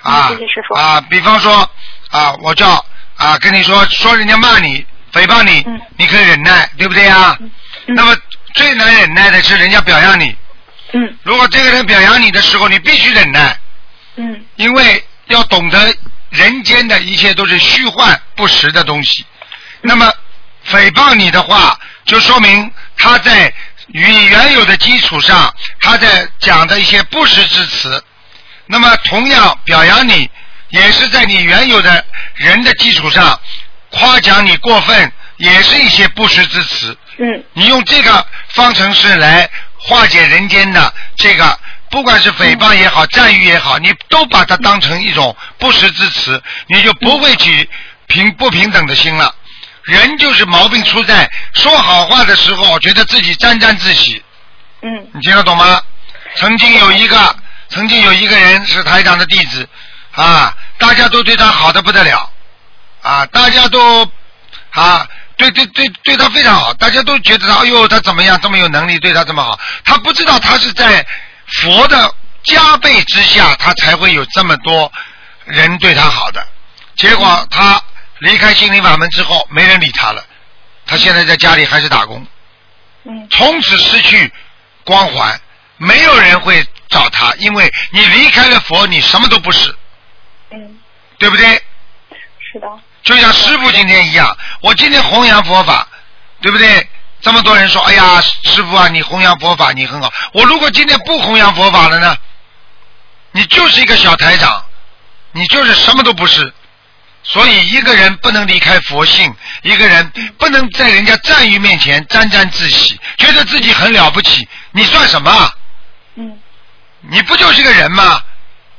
啊啊，比方说啊，我叫啊跟你说说人家骂你、诽谤你，你可以忍耐，对不对啊？那么最难忍耐的是人家表扬你。嗯。如果这个人表扬你的时候，你必须忍耐。嗯。因为要懂得人间的一切都是虚幻不实的东西。那么诽谤你的话，就说明他在与原有的基础上，他在讲的一些不实之词。那么同样表扬你，也是在你原有的人的基础上夸奖你过分，也是一些不实之词。嗯。你用这个方程式来化解人间的这个，不管是诽谤也好，赞誉也好，你都把它当成一种不实之词，你就不会起平不平等的心了。人就是毛病出在说好话的时候，觉得自己沾沾自喜。嗯。你听得懂吗？曾经有一个，曾经有一个人是台长的弟子，啊，大家都对他好的不得了，啊，大家都啊，对对对对他非常好，大家都觉得他，哎呦，他怎么样，这么有能力，对他这么好，他不知道他是在佛的加倍之下，他才会有这么多人对他好的。结果他离开心灵法门之后，没人理他了，他现在在家里还是打工，嗯，从此失去光环，没有人会找他，因为你离开了佛，你什么都不是，嗯，对不对？是的，就像师傅今天一样，我今天弘扬佛法，对不对？这么多人说，哎呀，师傅啊，你弘扬佛法你很好。我如果今天不弘扬佛法了呢？你就是一个小台长，你就是什么都不是。所以一个人不能离开佛性，一个人不能在人家赞誉面前沾沾自喜，觉得自己很了不起。你算什么？嗯你不就是个人吗？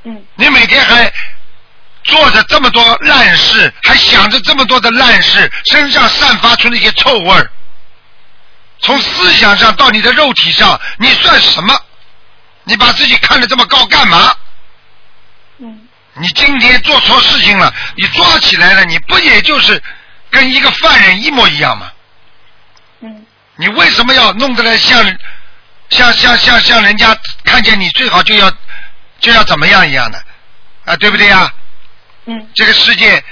嗯你每天还做着这么多烂事，还想着这么多的烂事，身上散发出那些臭味儿。从思想上到你的肉体上，你算什么？你把自己看得这么高干嘛？嗯你今天做错事情了，你抓起来了，你不也就是跟一个犯人一模一样吗？嗯你为什么要弄得来像像像像像人家看见你最好就要就要怎么样一样的啊？对不对呀？嗯这个世界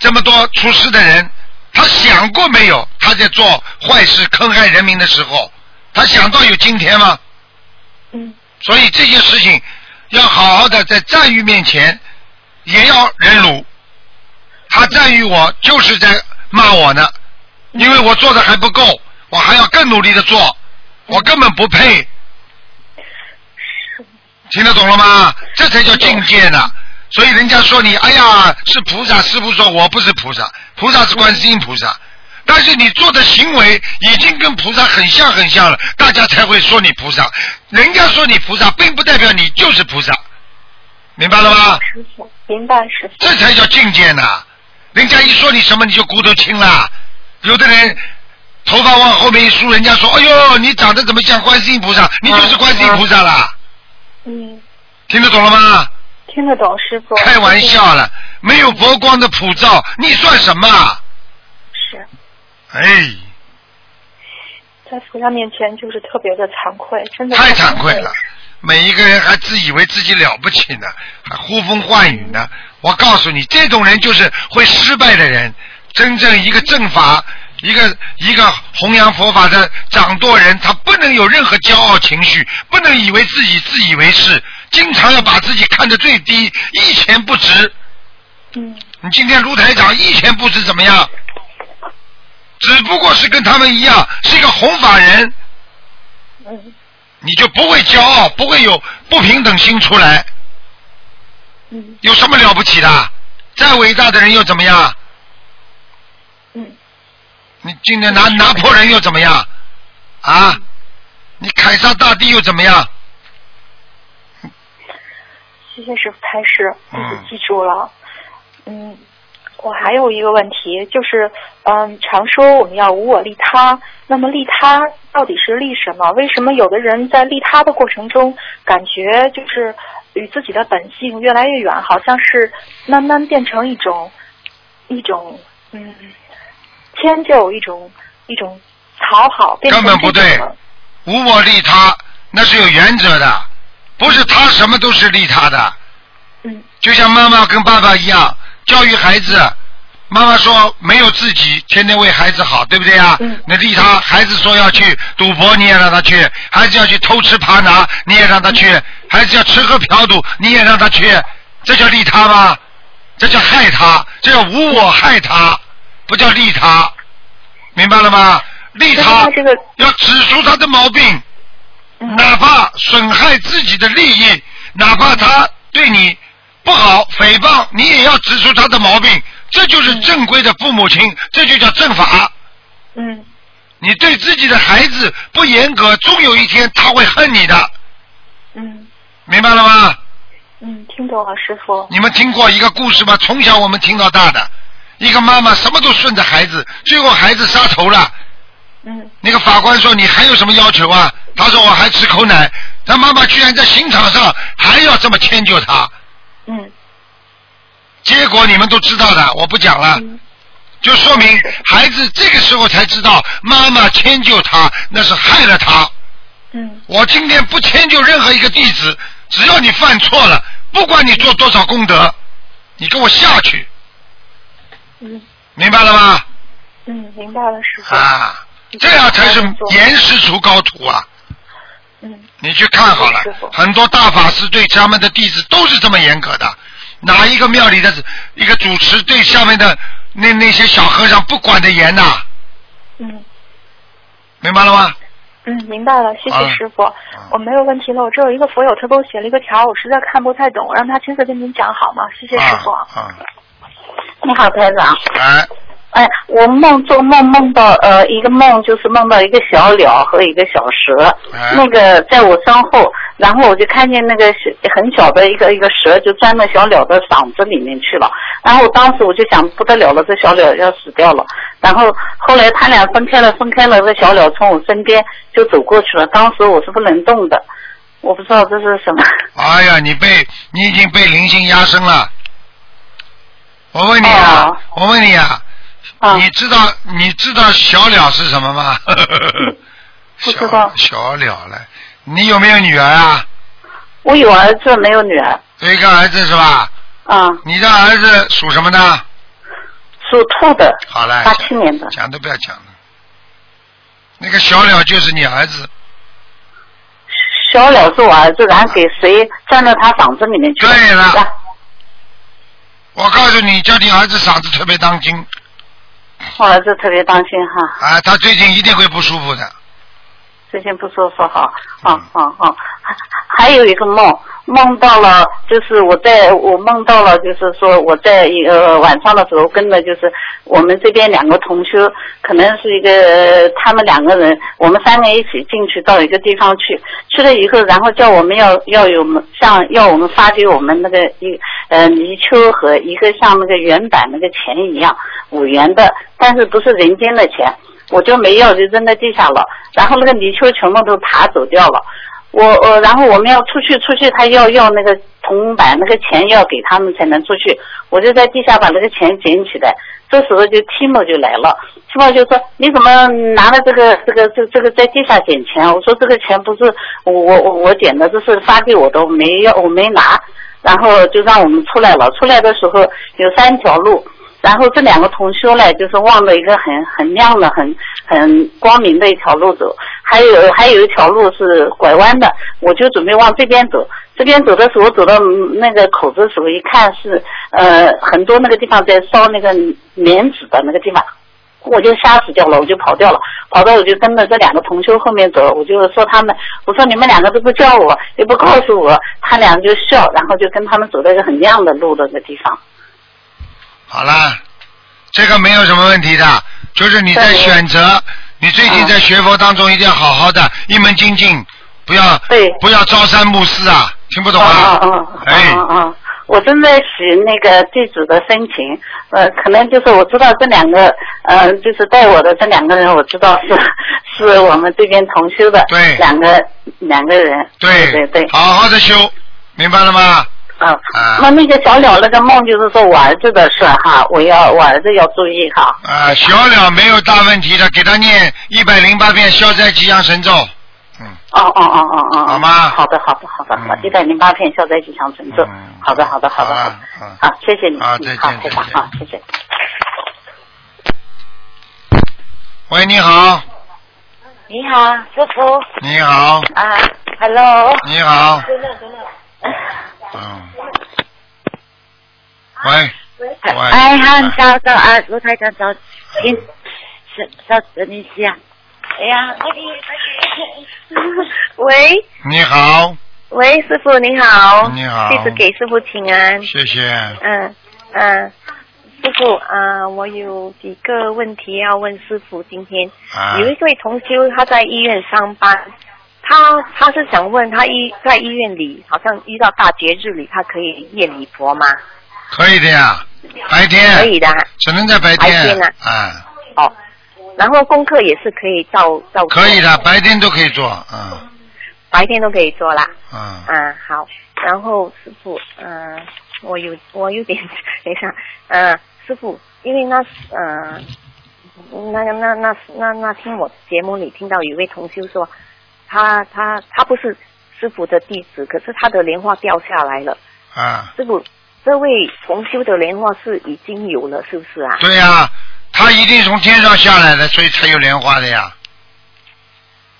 这么多出事的人，他想过没有？他在做坏事坑害人民的时候，他想到有今天吗？嗯所以这些事情要好好的在赞誉面前也要忍辱。他赞誉我就是在骂我呢，因为我做的还不够，我还要更努力的做，我根本不配。听得懂了吗？这才叫境界呢。所以人家说你，哎呀，是菩萨。师傅说我不是菩萨，菩萨是观世音菩萨。但是你做的行为已经跟菩萨很像很像了，大家才会说你菩萨。人家说你菩萨，并不代表你就是菩萨，明白了吗？明白师傅。这才叫境界呢。人家一说你什么，你就骨头轻了。有的人头发往后面一梳，人家说：“哎呦，你长得怎么像观世音菩萨？你就是观世音菩萨啦。嗯，听得懂了吗？听得懂师傅。开玩笑了，没有佛光的普照，你算什么？是哎，在菩萨面前就是特别的惭愧，真的太惭愧了。每一个人还自以为自己了不起呢，还呼风唤雨呢。我告诉你，这种人就是会失败的人。真正一个正法、一个一个弘扬佛法的掌舵人，他不能有任何骄傲情绪，不能以为自己自以为是，经常要把自己看得最低，一钱不值。嗯你今天卢台长一钱不值怎么样？只不过是跟他们一样，是一个弘法人，嗯你就不会骄傲，不会有不平等心出来。嗯有什么了不起的？再伟大的人又怎么样？嗯你今天拿拿破仑又怎么样？啊？你凯撒大帝又怎么样？谢谢师傅开始，弟子嗯记住了。嗯，我还有一个问题，就是嗯，常说我们要无我利他，那么利他到底是利什么？为什么有的人在利他的过程中，感觉就是与自己的本性越来越远，好像是慢慢变成一种一种嗯迁就，一种一种讨好，变成根本不对无我利他，那是有原则的，不是他什么都是利他的。嗯。就像妈妈跟爸爸一样，教育孩子，妈妈说没有自己，天天为孩子好，对不对啊？嗯那利他，孩子说要去赌博，你也让他去；孩子要去偷吃扒拿，你也让他去；孩子要吃喝嫖赌，你也让他去，这叫利他吗？这叫害他，这叫无我害他，不叫利他，明白了吗？利他要指出他的毛病，嗯哪怕损害自己的利益，哪怕他对你不好诽谤，你也要指出他的毛病。这就是正规的父母亲，这就叫正法。嗯你对自己的孩子不严格，终有一天他会恨你的，嗯明白了吗？嗯，听懂了，师傅。你们听过一个故事吗？从小我们听到大的，一个妈妈什么都顺着孩子，最后孩子杀头了。嗯那个法官说：“你还有什么要求啊？”他说：“我还吃口奶。”他妈妈居然在刑场上还要这么迁就他，嗯结果你们都知道的，我不讲了。嗯就说明孩子这个时候才知道，妈妈迁就他那是害了他。嗯我今天不迁就任何一个弟子，只要你犯错了，不管你做多少功德，你给我下去，嗯明白了吗？嗯，明白了，师傅。啊，这样才是严师出高徒啊！嗯。你去看好了，很多大法师对他们的弟子都是这么严格的。哪一个庙里的一个主持对下面的那那些小和尚不管的严呐？嗯。明白了吗？嗯，明白了，谢谢师傅。我没有问题了，我只有一个佛友，他给我写了一个条，我实在看不太懂，我让他亲自跟您讲好吗？谢谢师傅。啊，你好，台长。哎。哎，我梦做梦梦到呃一个梦，就是梦到一个小鸟和一个小蛇，哎。那个在我身后，然后我就看见那个小很小的一个一个蛇就钻到小鸟的嗓子里面去了，然后当时我就想不得了了，这小鸟要死掉了，然后后来他俩分开了，分开了，这小鸟从我身边就走过去了，当时我是不能动的，我不知道这是什么。哎呀，你被你已经被灵性压身了。我问你啊，我问你啊，你知道你知道小鸟是什么吗？不知道。小鸟了，你有没有女儿啊？我有儿子，没有女儿。有一个儿子是吧？啊。你的儿子属什么的？属兔的。好嘞。八七年的。讲都不要讲了。那个小鸟就是你儿子，小鸟是我儿子，然后给谁钻到他嗓子里面去了？对了。我告诉你，叫你儿子嗓子特别当心我儿子特别担心哈，啊，他最近一定会不舒服的。最近不说说哈，好好好！还还有一个梦，梦到了，就是我在我梦到了，就是说我在一个晚上的时候跟着就是我们这边两个同修，可能是一个他们两个人，我们三个一起进去到一个地方去，去了以后，然后叫我们要要有像要我们发给我们那个一呃泥鳅和一个像那个原版那个钱一样五元的，但是不是人间的钱。我就没要，就扔在地下了。然后那个泥鳅全部都爬走掉了。我呃，然后我们要出去，出去他要要那个铜板那个钱要给他们才能出去。我就在地下把那个钱捡起来。这时候就 Timo 就来了，Timo 就说：“你怎么拿了这个这个这这个在地下捡钱？”我说：“这个钱不是我我我捡的，这是发给我的，我没要我没拿。”然后就让我们出来了。出来的时候有三条路。然后这两个同修呢，就是望着一个很很亮的、很很光明的一条路走，还有还有一条路是拐弯的，我就准备往这边走。这边走的时候，走到那个口子的时候，一看是呃很多那个地方在烧那个棉纸的那个地方，我就吓死掉了，我就跑掉了，跑到我就跟着这两个同修后面走，我就说他们，我说你们两个都不叫我，也不告诉我，他俩就笑，然后就跟他们走到一个很亮的路的那个地方。好啦，这个没有什么问题的，就是你在选择，你最近在学佛当中一定要好好的一门精进，不要对。不要朝三暮四啊，听不懂啊？哎，嗯嗯，我正在写那个地址的申请，呃，可能就是我知道这两个，呃，就是带我的这两个人，我知道是 是我们这边同修的，对，两个两个人，对对对，好好的修，明白了吗？啊，那那个小鸟那个梦就是说我儿子的事哈，我要我儿子要注意哈。啊，小鸟没有大问题的，给他念一百零八遍消灾吉祥神咒。嗯哦哦哦哦哦。好吗？好的好的好的，好，一百零八片消灾吉祥神咒。好的好的好的好的，好，谢谢你。啊，再见好，再见，好，谢谢。喂，你好，你好，师傅。你好，啊，Hello。你好，等等等等。嗯，喂，喂，哎，好，你稍等啊，卢台长早，请，稍稍等一下。哎呀。喂你好，喂，师傅你好，你好弟子给师傅请安。谢谢。嗯嗯，师傅啊、我有几个问题要问师傅。今天、啊有一位同修他在医院上班，他他是想问他医在医院里好像遇到大节日里，他可以念礼佛吗？可以的呀，白天。可以的，只能在白天。白天啊。啊，哦，然后功课也是可以照照可以的，白天都可以做，嗯白天都可以做啦。嗯，嗯，好。然后师傅，嗯、我有我有点等一下，嗯、师傅，因为那嗯、那个那那那那天我节目里听到有一位同修说，他他他不是师傅的弟子，可是他的莲花掉下来了。啊，师傅，这位重修的莲花是已经有了，是不是啊？对呀、他一定从天上下来的，所以才有莲花的呀。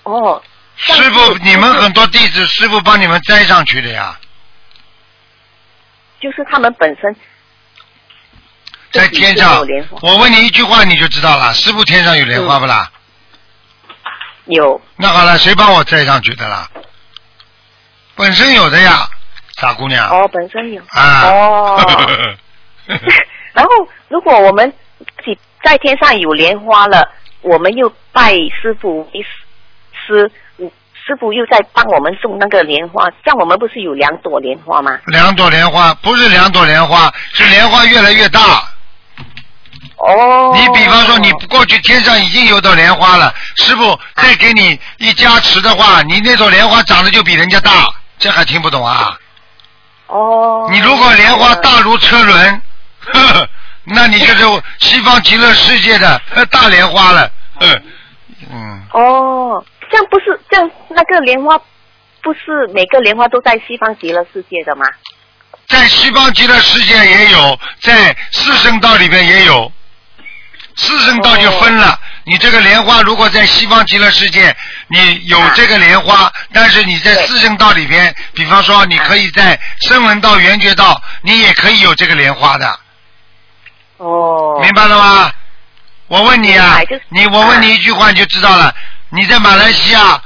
哦，师傅，你们很多弟子，师傅帮你们摘上去的呀，就是他们本身在天上。我问你一句话你就知道了，师傅天上有莲花不啦？有。那好了，谁帮我摘上去的啦？本身有的呀，傻姑娘。哦，本身有。啊。哦。然后，如果我们自己在天上有莲花了，我们又拜师傅为师，师傅又在帮我们送那个莲花，像我们不是有两朵莲花吗？两朵莲花不是两朵莲花，是莲花越来越大。哦。你比方说，你过去天上已经有朵莲花了，师傅再给你一加持的话，你那朵莲花长得就比人家大，这还听不懂啊？哦。你如果莲花大如车轮，呵呵那你就是西方极乐世界的呃大莲花了。嗯嗯，哦，这样不是这样，那个莲花不是每个莲花都在西方极乐世界的吗？在西方极乐世界也有，在四圣道里边也有。四圣道就分了，你这个莲花如果在西方极乐世界，你有这个莲花，但是你在四圣道里边，比方说你可以在声闻道、缘觉道，你也可以有这个莲花的。哦。明白了吗？我问你啊，你我问你一句话你就知道了。你在马来西亚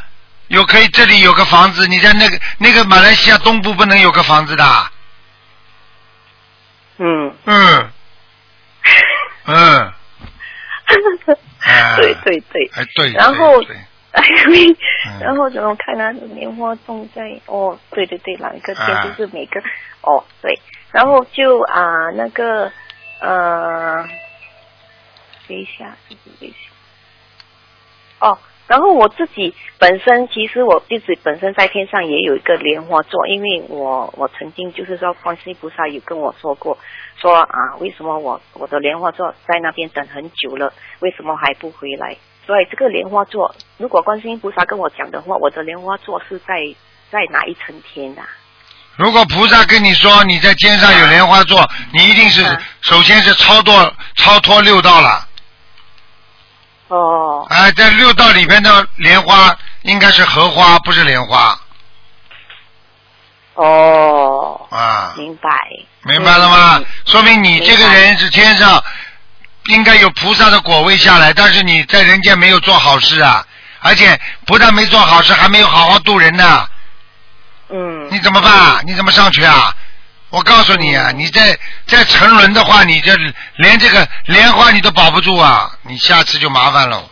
有可以这里有个房子，你在那个那个马来西亚东部不能有个房子的。嗯。嗯。嗯。对对对。哎对。然后对，哎，然后怎么看他的莲花种在哦，对对对，哪一个天啊就是每个、哦对，然后就啊那个呃，等一下，等一下，哦，然后我自己本身其实我自己本身在天上也有一个莲花座，因为我我曾经就是说观世音菩萨有跟我说过，说啊为什么我我的莲花座在那边等很久了，为什么还不回来？所以这个莲花座，如果观世音菩萨跟我讲的话，我的莲花座是在在哪一层天的、如果菩萨跟你说你在天上有莲花座，你一定是首先是超脱超脱六道了。哦。哎，在六道里边的莲花应该是荷花，不是莲花哦，啊。明白。明白了吗？说明你这个人是天上应该有菩萨的果位下来，但是你在人间没有做好事啊，而且不但没做好事，还没有好好度人呢。嗯。你怎么办？你怎么上去啊？我告诉你啊，你再再沉沦的话，你这连这个莲花你都保不住啊，你下次就麻烦了。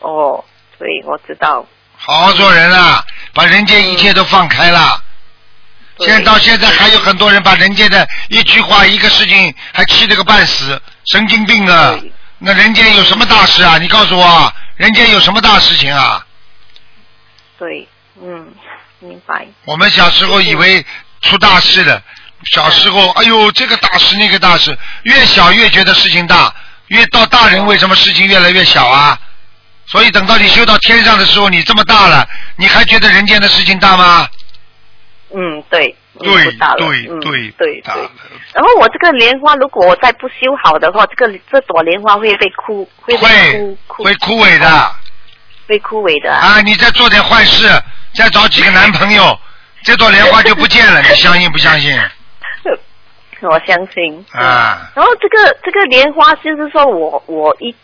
哦，对，我知道。好好做人啊，把人间一切都放开了。现在到现在还有很多人把人间的一句话、一个事情还气得个半死，神经病啊！那人间有什么大事啊？你告诉我，人间有什么大事情啊？对，嗯，明白。我们小时候以为出大事了，小时候哎呦这个大事那个大事，越小越觉得事情大，越到大人为什么事情越来越小啊？所以等到你修到天上的时候，你这么大了，你还觉得人间的事情大吗？嗯，对。对对嗯对对对。然后我这个莲花，如果我再不修好的话，这个这朵莲花会被枯，会被枯枯会枯萎的。被枯萎的啊，你再做点坏事，再找几个男朋友，这朵莲花就不见了，你相信不相信？我相信。啊，然后这个这个莲花，就是说我我一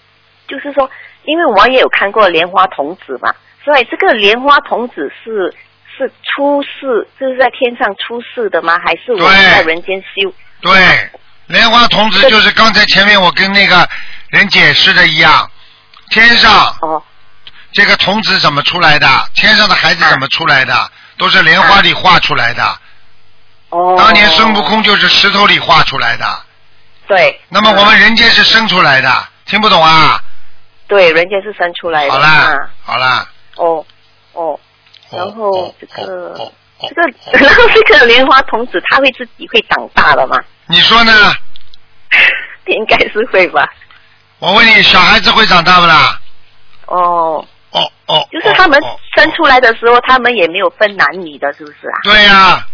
就是说，因为我也有看过莲花童子嘛，所以这个莲花童子是是出世，就是在天上出世的吗？还是我们在人间修？对，莲花童子就是刚才前面我跟那个人解释的一样，天上哦，这个童子怎么出来的？天上的孩子怎么出来的？都是莲花里画出来的。哦。当年孙悟空就是石头里画出来的。对。那么我们人间是生出来的，听不懂啊？对，人间是生出来的。好啦啊，好啦，哦哦，然后这个、这个，然后这个莲花童子，他会自己会长大了吗？你说呢？应该是会吧。我问你，小孩子会长大不啦？哦。哦哦。就是他们生出来的时候，他们也没有分男女的，是不是啊？对呀、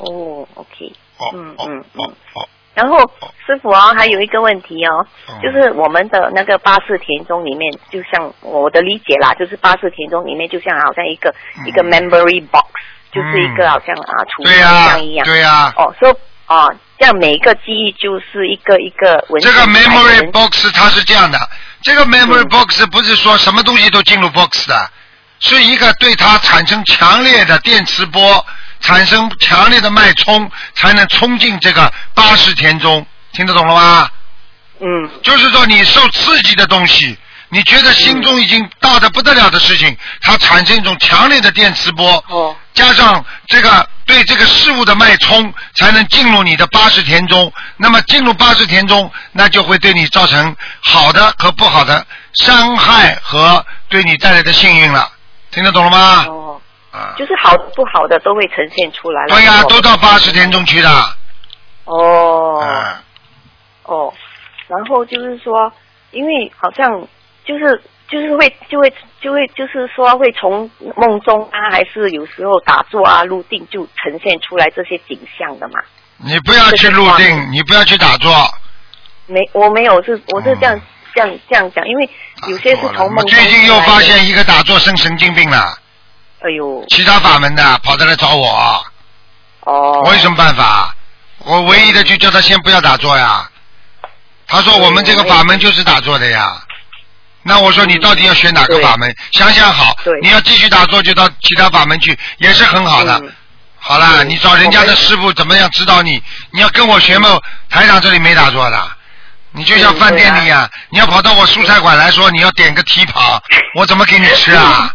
哦，OK。哦嗯嗯嗯。然后师傅啊，还有一个问题哦，就是我们的那个八四田中里面，就像我的理解啦，就是八四田中里面就像好像一个、一个 memory box，就是一个好像啊储存箱一样。对呀。哦，说啊，这样每一个记忆就是一个一个文这个 memory box 它是这样的，这个 memory box 不是说什么东西都进入 box 的，是一个对它产生强烈的电磁波，产生强烈的脉冲，才能冲进这个八十田中，听得懂了吗？嗯。就是说你受刺激的东西，你觉得心中已经大的不得了的事情，它产生一种强烈的电磁波，哦加上这个对这个事物的脉冲，才能进入你的八十田中。那么进入八十田中，那就会对你造成好的和不好的伤害和对你带来的幸运了。听得懂了吗？哦，就是好的不好的都会呈现出来了。对呀、我都到八十天中去的。哦。啊哦，然后就是说，因为好像就是就是会就会就会就是说会从梦中啊，还是有时候打坐啊、入定就呈现出来这些景象的嘛。你不要去入定，你不要去打坐。没，我没有是我是这样、这样这样讲，因为有些是从梦中哦最近又发现一个打坐生神经病了，哎呦，其他法门的跑着来找我。哦。我有什么办法？我唯一的就叫他先不要打坐呀。他说我们这个法门就是打坐的呀。那我说你到底要选哪个法门？想想好，你要继续打坐就到其他法门去，也是很好的。好啦，你找人家的师傅怎么样指导你？你要跟我学嘛，台长这里没打坐的。你就像饭店里呀、你要跑到我蔬菜馆来说你要点个蹄膀，我怎么给你吃啊？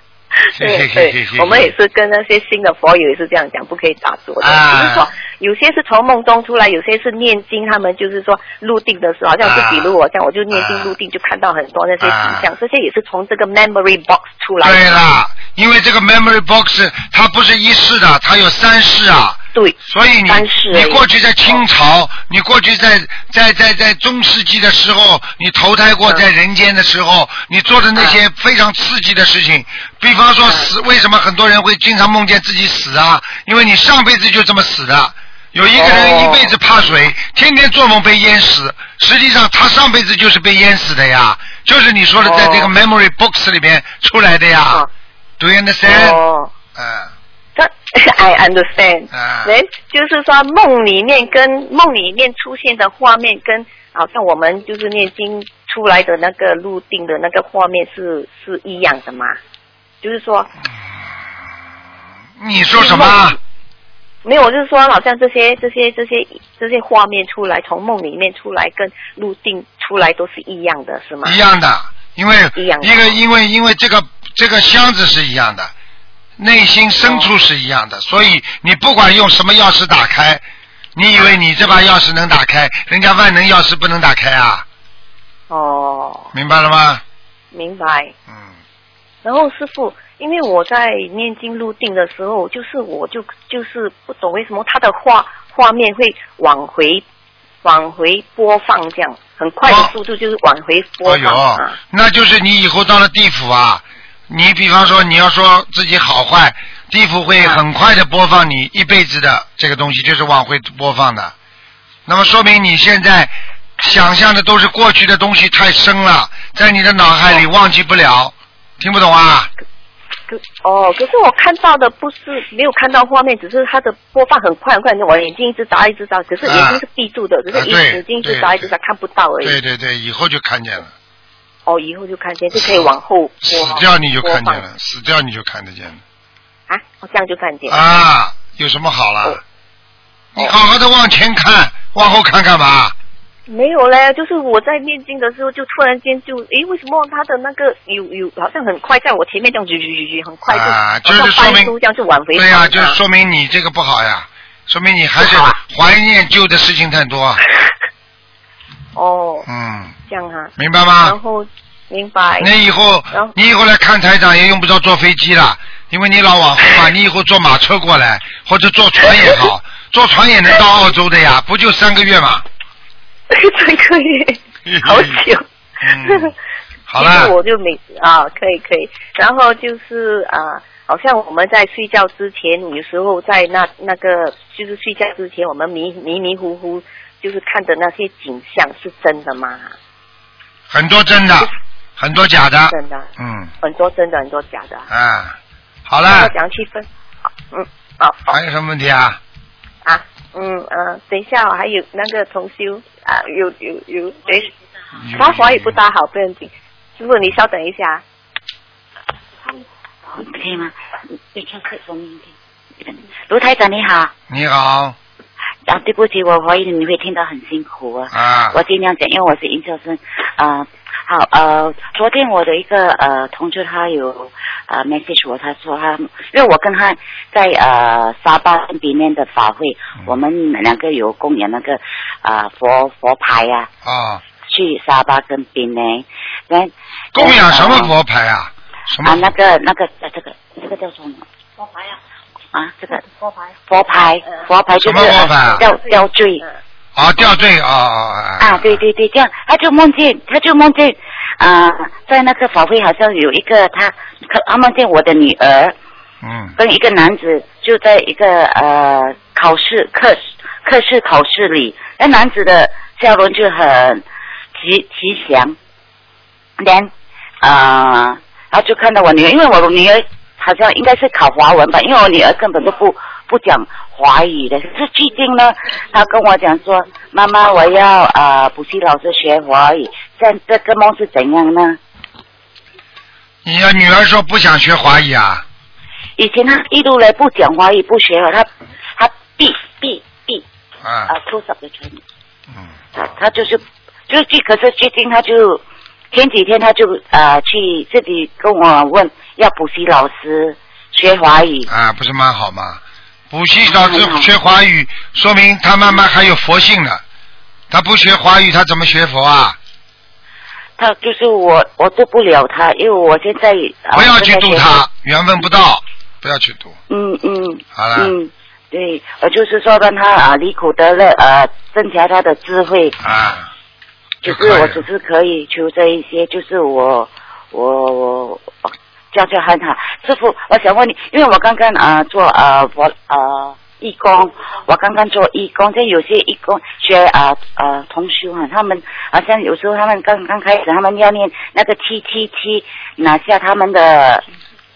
对对，我们也是跟那些新的佛友也是这样讲，不可以打坐的。啊只是说有些是从梦中出来，有些是念经，他们就是说入定的时候，好像是比如我这样，我就念经入定，就看到很多那些景象，这些也是从这个 memory box 出来的。对啦，因为这个 memory box 它不是一世的，它有三世啊。对。所以你你过去在清朝，你过去在在在在中世纪的时候，你投胎过在人间的时候，你做的那些非常刺激的事情，比方说死，为什么很多人会经常梦见自己死啊？因为你上辈子就这么死的。有一个人一辈子怕水，天天做梦被淹死，实际上他上辈子就是被淹死的呀，就是你说的在这个 memory box 里面出来的呀。Do you understand？哦。嗯。这 I understand。啊。人就是说梦里面跟梦里面出现的画面，跟好像我们就是念经出来的那个入定的那个画面是是一样的吗？就是说。你说什么？没有，我就是说，好像这些这些这些这些画面出来，从梦里面出来，跟入定出来都是一样的，是吗？一样的，因为一样的一个因为因为这个这个箱子是一样的，内心深处是一样的，所以你不管用什么钥匙打开，你以为你这把钥匙能打开，人家万能钥匙不能打开啊？哦，明白了吗？明白。嗯。然后师傅，因为我在念经入定的时候，就是我就就是不懂为什么他的画画面会往回往回播放，这样很快的速度就是往回播哎呦放、啊。，那就是你以后到了地府啊，你比方说你要说自己好坏，地府会很快的播放你一辈子的这个东西，就是往回播放的。那么说明你现在想象的都是过去的东西太深了，在你的脑海里忘记不了，听不懂啊？可哦，可是我看到的不是没有看到画面，只是它的播放很快很快，我眼睛一直眨一直眨，可是眼睛是闭住的，只是眼睛一直眨一直眨看不到而已。对对对，以后就看见了，哦，以后就看见，就可以往后。死掉你就看见了，死掉你就看得见了。啊，我这样就看见了。啊，有什么好了？哦你好好的往前看，往后看干嘛？没有嘞，就是我在念经的时候，就突然间就，诶，为什么他的那个有有好像很快在我前面这样，啾啾啾啾，很快就，啊，就是说明这样就挽回对呀、放就是说明你这个不好呀，说明你还是怀念旧的事情太多。哦，嗯，这样啊，明白吗然后明白。你以后后你以后来看台长也用不着坐飞机了，因为你老往后嘛，你以后坐马车过来，或者坐船也好，坐船也能到澳洲的呀，不就三个月嘛？三个月，好久。嗯 好其实了，我就没啊，可以可以，然后就是啊，好像我们在睡觉之前，有时候在那那个就是睡觉之前，我们迷迷迷糊糊，就是看的那些景象是真的吗？很多真的，很多假的。真的，嗯，很多真的，很多假的。啊，好那了，讲气氛，嗯，好，还有什么问题啊？啊，嗯呃，等一下，我还有那个同修啊，有有有，对，他华语不大好，不用紧。师傅，你稍等一下。可以吗？卢台长你好，你好，啊，对不起，我怀疑你会听到很辛苦啊。啊我尽量讲，因为我是研究生。啊、好，呃，昨天我的一个呃同学他有呃 message 我，他说他，因为我跟他在呃沙巴跟比面的法会，我们两个有供养那个啊、呃佛佛牌啊，啊，去沙巴跟比内，那供养什么佛牌啊？什么啊，那个那个呃这个这个叫什么？佛牌啊。啊，这个佛牌，佛牌，佛牌就是什么佛牌啊吊吊坠。啊，吊坠啊啊啊！啊，对对对，这样他就梦见，他就梦见啊、在那个法会好像有一个他，他梦见我的女儿嗯跟一个男子就在一个呃考试课课室考试里，那男子的笑容就很吉吉祥，连啊，然后就看到我女儿，因为我女儿好像应该是考华文吧，因为我女儿根本都不不讲华语的。可是最近呢，他跟我讲说，妈妈我要啊、呃补习老师学华语，这样这个梦是怎样呢？你的女儿说不想学华语啊？以前她一路来不讲华语，不学，她她闭闭闭啊啊，出手的全嗯，她她就是就最可是最近她就前几天她就呃去自己跟我问要补习老师学华语，啊，不是蛮好吗？补习老师学华语，说明他慢慢还有佛性呢。他不学华语，他怎么学佛啊？他就是我我渡不了他，因为我现在、呃、不要去渡他，缘分不到，不要去渡。嗯嗯，好了嗯，对，我就是说让他啊离苦得乐，呃，增强他的智慧。啊，就是我只是可以求这一些，就是我我我教教很好。师傅，我想问你，因为我刚刚啊、呃做呃我呃义工，我刚刚做义工，这有些义工学啊呃同修啊，他们好像有时候他们刚刚开始，他们要念那个七七七，拿下他们的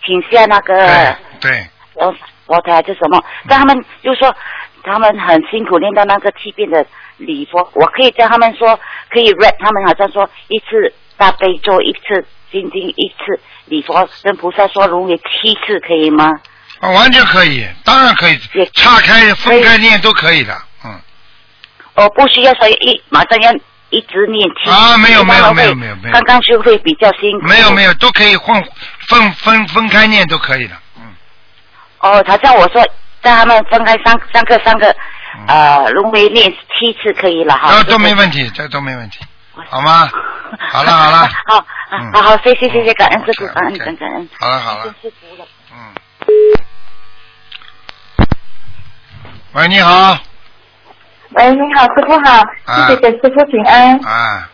请下那个。对，我我台就什么，但他们就说他们很辛苦练到那个七遍的礼佛，我可以叫他们说可以 rap，他们好像说一次大悲咒，一次心经，一次礼佛，跟菩萨说如为七次，可以吗？啊完全可以，当然可以，岔开、分开念都可以的。嗯，我不需要说一马上要一直念七啊没有没有没有没有没有刚刚学会比较辛苦。没有没有，都可以混分分分开念都可以的。嗯哦，他叫我说让他们分开三三个三个，呃，轮回念七次可以了哈。啊，都没问题，这都没问题，好吗？好了好了，好，嗯好好，谢谢谢谢，感恩师傅，感恩感恩感恩。好了好了。谢谢师傅了。喂，你好，喂，你好，师傅好，啊谢谢给师傅请安。啊，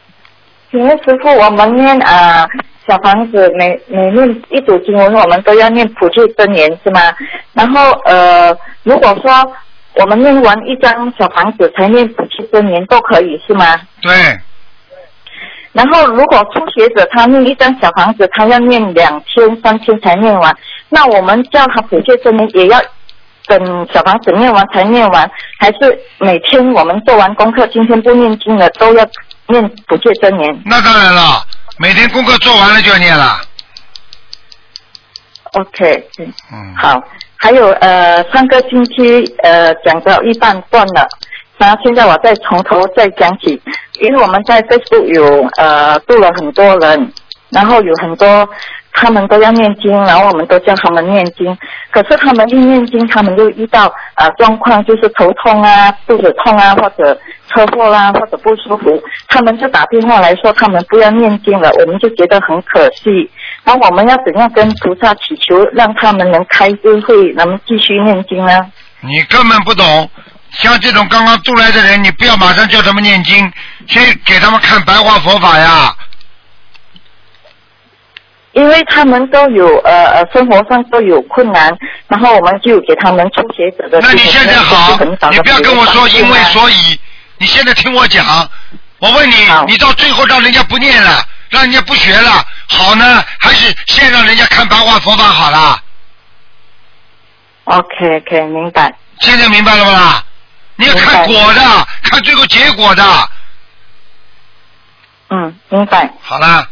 请问师傅，我们念啊、小房子每每念一组经文，我们都要念普救真言是吗？然后呃，如果说我们念完一张小房子才念普救真言都可以是吗？对，然后如果初学者他念一张小房子，他要念两天三天才念完，那我们叫他补救真言也要等小房子念完才念完，还是每天我们做完功课，今天不念经了都要念补救真言？那当然了，每天功课做完了就要念了。OK，嗯，嗯，好。还有呃，上个星期呃讲到一半断了，那现在我再从头再讲起，因为我们在 Facebook 有呃度了很多人，然后有很多他们都要念经，然后我们都叫他们念经，可是他们一念经，他们就遇到呃状况，就是头痛啊、肚子痛啊，或者车祸啦、或者不舒服，他们就打电话来说他们不要念经了，我们就觉得很可惜。那我们要怎样跟菩萨祈求，让他们能开智慧，能继续念经呢？你根本不懂。像这种刚刚渡来的人，你不要马上叫他们念经，先给他们看白话佛法呀。因为他们都有呃呃生活上都有困难，然后我们就给他们初学者的。那你现在好，你不要跟我说因为所以，你现在听我讲，我问你，你到最后让人家不念了，让人家不学了，好呢，还是先让人家看白话佛法好了？OK OK，明白。现在明白了吗？你要看果的，看最后结果的。嗯，明白。好啦。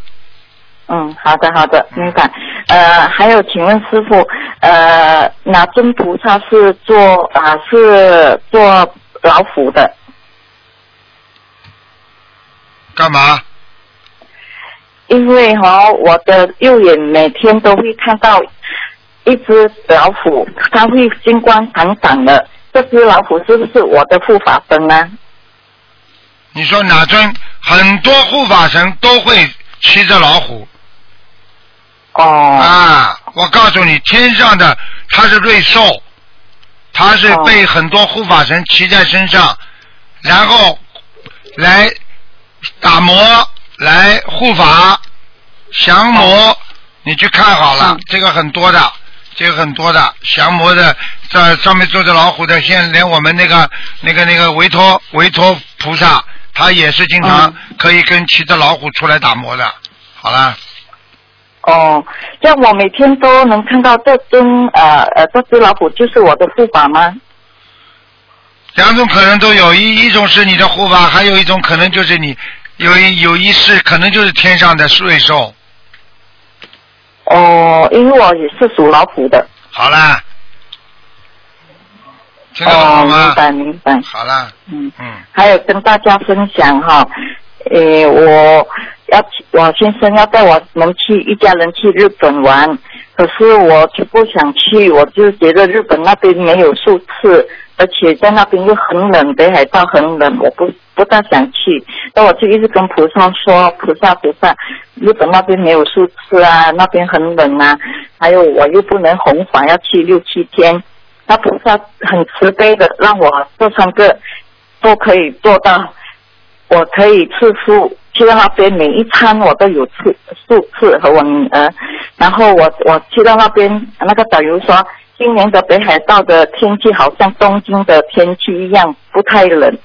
嗯，好的好的，明白。呃，还有，请问师傅，呃，哪尊菩萨是做啊、是做老虎的？干嘛？因为哈、我的右眼每天都会看到一只老虎，它会金光闪闪的。这只老虎是不是我的护法神呢？你说哪尊？很多护法神都会骑着老虎。哦。啊，我告诉你，天上的它是瑞兽，它是被很多护法神骑在身上，然后来打磨、来护法、降魔。你去看好了，这个很多的，这个很多的降魔的，在上面坐着老虎的，现在连我们那个那个那个维托维托菩萨，他也是经常可以跟骑着老虎出来打磨的。好了。哦，这样我每天都能看到这尊呃呃这只老虎就是我的护法吗？两种可能都有，一一种是你的护法，还有一种可能就是你有一有一世可能就是天上的瑞兽。哦，因为我也是属老虎的。好啦，听得哦，懂吗明？白明白。好啦，嗯嗯，还有跟大家分享哈，诶，我要去我先生要带我们去一家人去日本玩，可是我就不想去，我就觉得日本那边没有树刺，而且在那边又很冷，北海道很冷，我不不大想去。那我就一直跟菩萨说，菩萨菩萨，日本那边没有树刺啊，那边很冷啊，还有我又不能红房，要去六七天。那菩萨很慈悲的让我这三个都可以做到，我可以吃素，去到那边每一餐我都有吃素吃和我女儿，然后我我去到那边，那个导游说，今年的北海道的天气好像东京的天气一样，不太冷。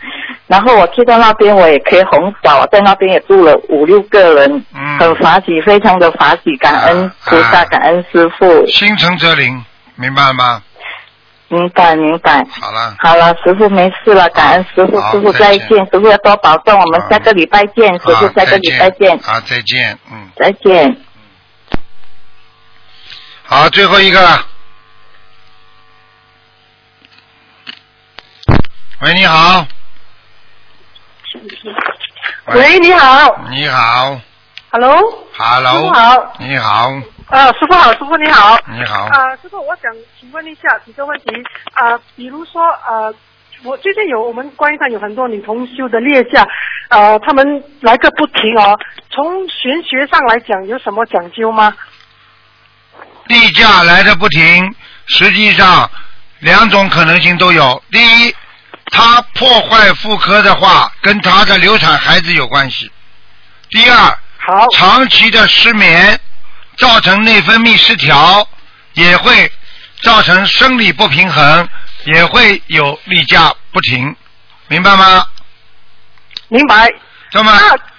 然后我去到那边，我也可以红枣，在那边也住了五六个人，嗯很法喜，非常的法喜，感恩菩萨，感恩师傅，心诚则灵，明白吗？明白明白。好了，好了，师傅没事了，感恩师傅，师傅再见，师傅要多保重，我们下个礼拜见，师傅，下个礼拜见，啊，再见，嗯，再见。好，最后一个了。喂，你好。喂，你好。你好，Hello，，Hello，傅好，你好，啊，师傅好，师傅你好，你好。啊、师傅，我想请问一下几个问题。啊、比如说啊，我最近有我们观音上有很多女同修的列驾，啊，他们来个不停哦，从玄学上来讲有什么讲究吗？例假来的不停，实际上两种可能性都有。第一，他破坏妇科的话，跟他的流产孩子有关系。第二，好，长期的失眠造成内分泌失调，也会造成生理不平衡，也会有例假不停，明白吗？明白。那么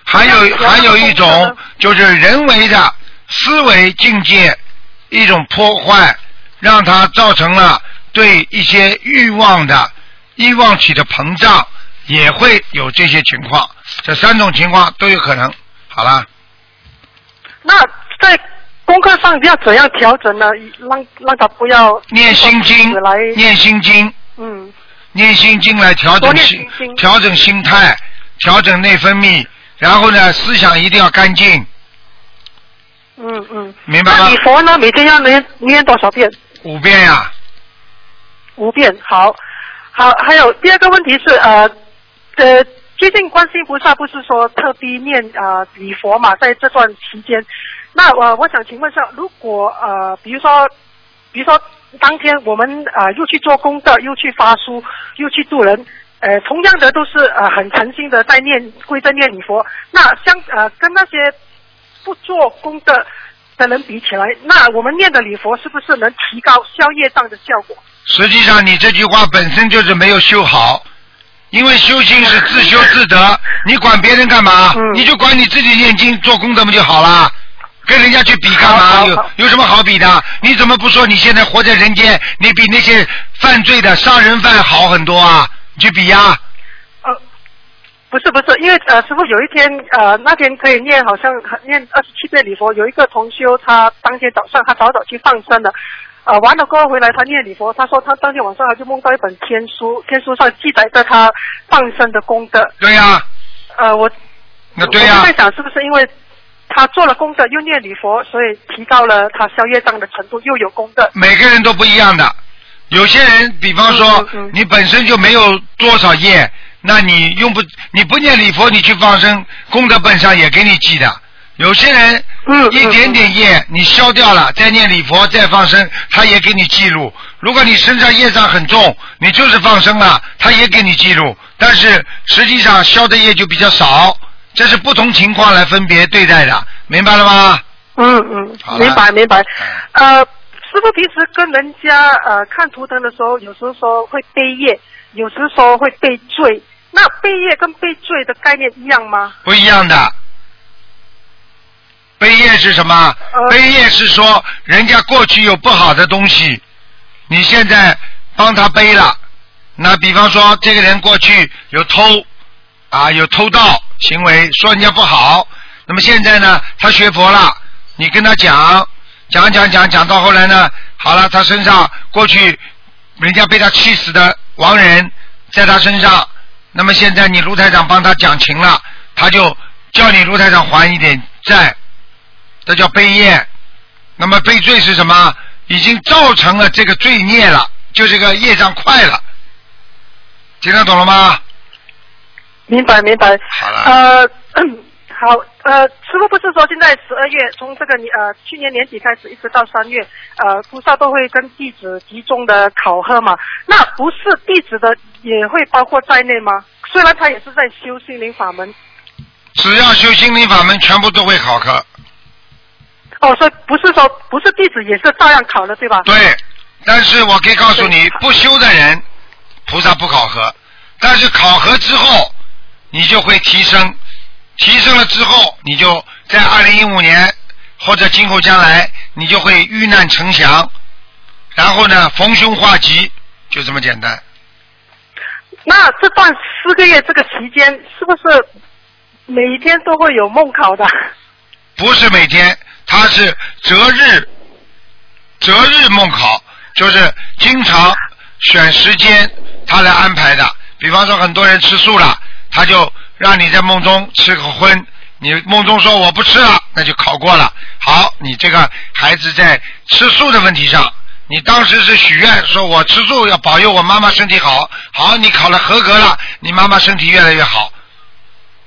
还有还有一种就是人为的思维境界一种破坏，让他造成了对一些欲望的欲望体的膨胀，也会有这些情况。这三种情况都有可能。好了，那在功课上要怎样调整呢？让让他不要念心经来，念心经，嗯，念心经来调整心心调整心态，调整内分泌，然后呢，思想一定要干净，嗯嗯。明白吗那礼佛呢？每天要念念多少遍？五遍呀、五遍。好，好，还有第二个问题是呃呃，最近观世音菩萨不是说特地念呃礼佛嘛，在这段期间，那呃我想请问一下，如果呃比如说比如说当天我们呃又去做功德，又去发书，又去度人。呃，同样的都是呃很诚心的在念跪在念礼佛。那相呃跟那些不做功德的人比起来，那我们念的礼佛是不是能提高消业障的效果？实际上，你这句话本身就是没有修好，因为修心是自修自得，你管别人干嘛？你就管你自己念经做功德不就好了？跟人家去比干嘛？有有什么好比的？你怎么不说你现在活在人间，你比那些犯罪的杀人犯好很多啊？你去比呀、不是不是，因为呃，师傅有一天呃那天可以念好像念二十七遍礼佛，有一个同修他当天早上他早早去放生了，呃完了过后回来他念礼佛，他说他当天晚上他就梦到一本天书，天书上记载着他放生的功德。对呀、呃我那对呀、我就在想是不是因为他做了功德又念礼佛，所以提高了他消业障的程度，又有功德。每个人都不一样的。有些人，比方说，你本身就没有多少业，那你用不你不念礼佛，你去放生，功德本上也给你记的。有些人一点点业你消掉了，再念礼佛再放生，他也给你记录。如果你身上业障很重，你就是放生了，他也给你记录。但是实际上消的业就比较少，这是不同情况来分别对待的，明白了吗？嗯嗯，明白明白。呃，师傅平时跟人家呃看图腾的时候，有时候说会背业，有时候说会背罪。那背业跟背罪的概念一样吗？不一样的。背业是什么？背业是说人家过去有不好的东西，你现在帮他背了。那比方说，这个人过去有偷啊，有偷盗行为，说人家不好。那么现在呢，他学佛了，你跟他讲，讲讲讲讲到后来呢，好了，他身上过去人家被他气死的亡人，在他身上。那么现在你卢台长帮他讲情了，他就叫你卢台长还一点债，这叫背业。那么背罪是什么？已经造成了这个罪孽了，就这个业障快了。听得懂了吗？明白明白。好了。呃，好，呃，师傅不是说现在十二月从这个年呃去年年底开始一直到三月，呃，菩萨都会跟弟子集中的考核嘛？那不是弟子的也会包括在内吗？虽然他也是在修心灵法门。只要修心灵法门，全部都会考核。哦，所以不是说不是弟子也是照样考的，对吧？对，但是我可以告诉你，不修的人，菩萨不考核，但是考核之后，你就会提升，提升了之后，你就在二零一五年或者今后将来，你就会遇难成祥，然后呢，逢凶化吉，就这么简单。那这段四个月这个期间，是不是每天都会有梦考的？不是每天，他是择日，择日梦考，就是经常选时间他来安排的。比方说，很多人吃素了，他就让你在梦中吃个荤，你梦中说我不吃了，那就考过了。好，你这个孩子在吃素的问题上，你当时是许愿说我吃素要保佑我妈妈身体好，好，你考了合格了，你妈妈身体越来越好，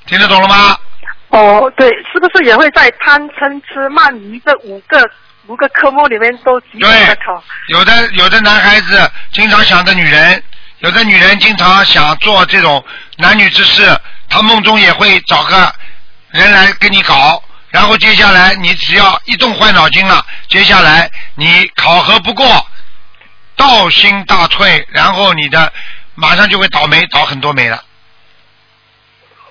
听得懂了吗？哦，对，是不是也会在贪嗔痴慢疑这五个五个科目里面都集中的考？有的有的男孩子经常想着女人，有的女人经常想做这种男女之事，她梦中也会找个人来跟你搞，然后接下来你只要一动坏脑筋了，接下来你考核不过，道心大退，然后你的马上就会倒霉，倒很多霉了。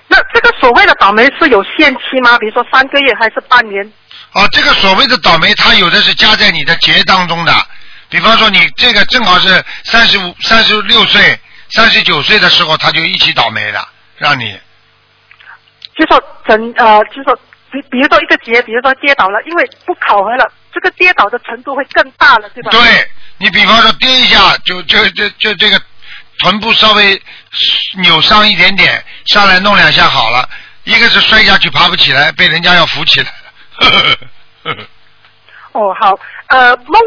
那这个所谓的倒霉是有限期吗？比如说三个月还是半年？哦，这个所谓的倒霉，它有的是加在你的节当中的。比方说，你这个正好是三十五、三十六岁、三十九岁的时候，他就一起倒霉了，让你。就说整呃，就说比比如说一个节，比如说跌倒了，因为不考核了，这个跌倒的程度会更大了，对吧？对你比方说跌一下，就就就就这个臀部稍微扭伤一点点，上来弄两下好了。一个是摔下去爬不起来，被人家要扶起来了。哦，好，呃，梦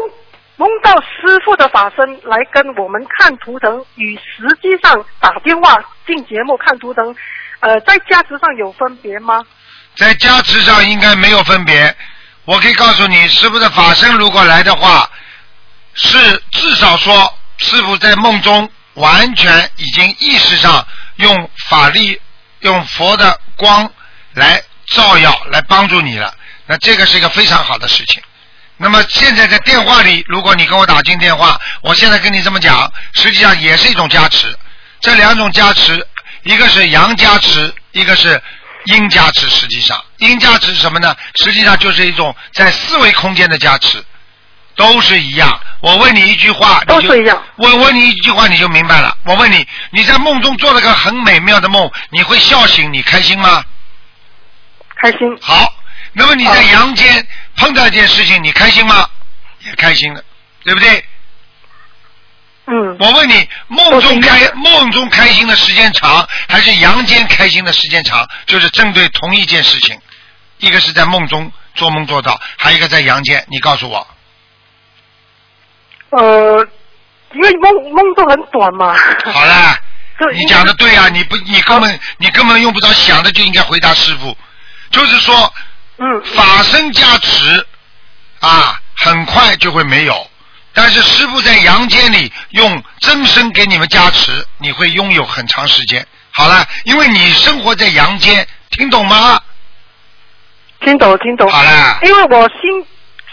梦到师傅的法身来跟我们看图腾，与实际上打电话进节目看图腾，呃，在价值上有分别吗？在加持上应该没有分别。我可以告诉你，师傅的法身如果来的话，是至少说师傅在梦中完全已经意识上用法力、用佛的光来照耀、来帮助你了。那这个是一个非常好的事情。那么现在在电话里，如果你跟我打进电话，我现在跟你这么讲，实际上也是一种加持。这两种加持，一个是阳加持，一个是阴加持。实际上，阴加持是什么呢？实际上就是一种在四维空间的加持，都是一样。我问你一句话，都是一样。我问你一句话，你就明白了。我问你，你在梦中做了个很美妙的梦，你会笑醒，你开心吗？开心。好，那么你在阳间碰到一件事情，你开心吗？也开心的，对不对？嗯。我问你，梦中开梦中开心的时间长，还是阳间开心的时间长？就是针对同一件事情，一个是在梦中做梦做到，还有一个在阳间。你告诉我，呃，因为梦梦都很短嘛。好了，你讲的对啊，你不，你根本你根本用不着想的就应该回答师傅，就是说，嗯，法身加持啊，很快就会没有。但是师傅在阳间里用真身给你们加持，你会拥有很长时间。好了，因为你生活在阳间，听懂吗？听懂，听懂。好了。因为我星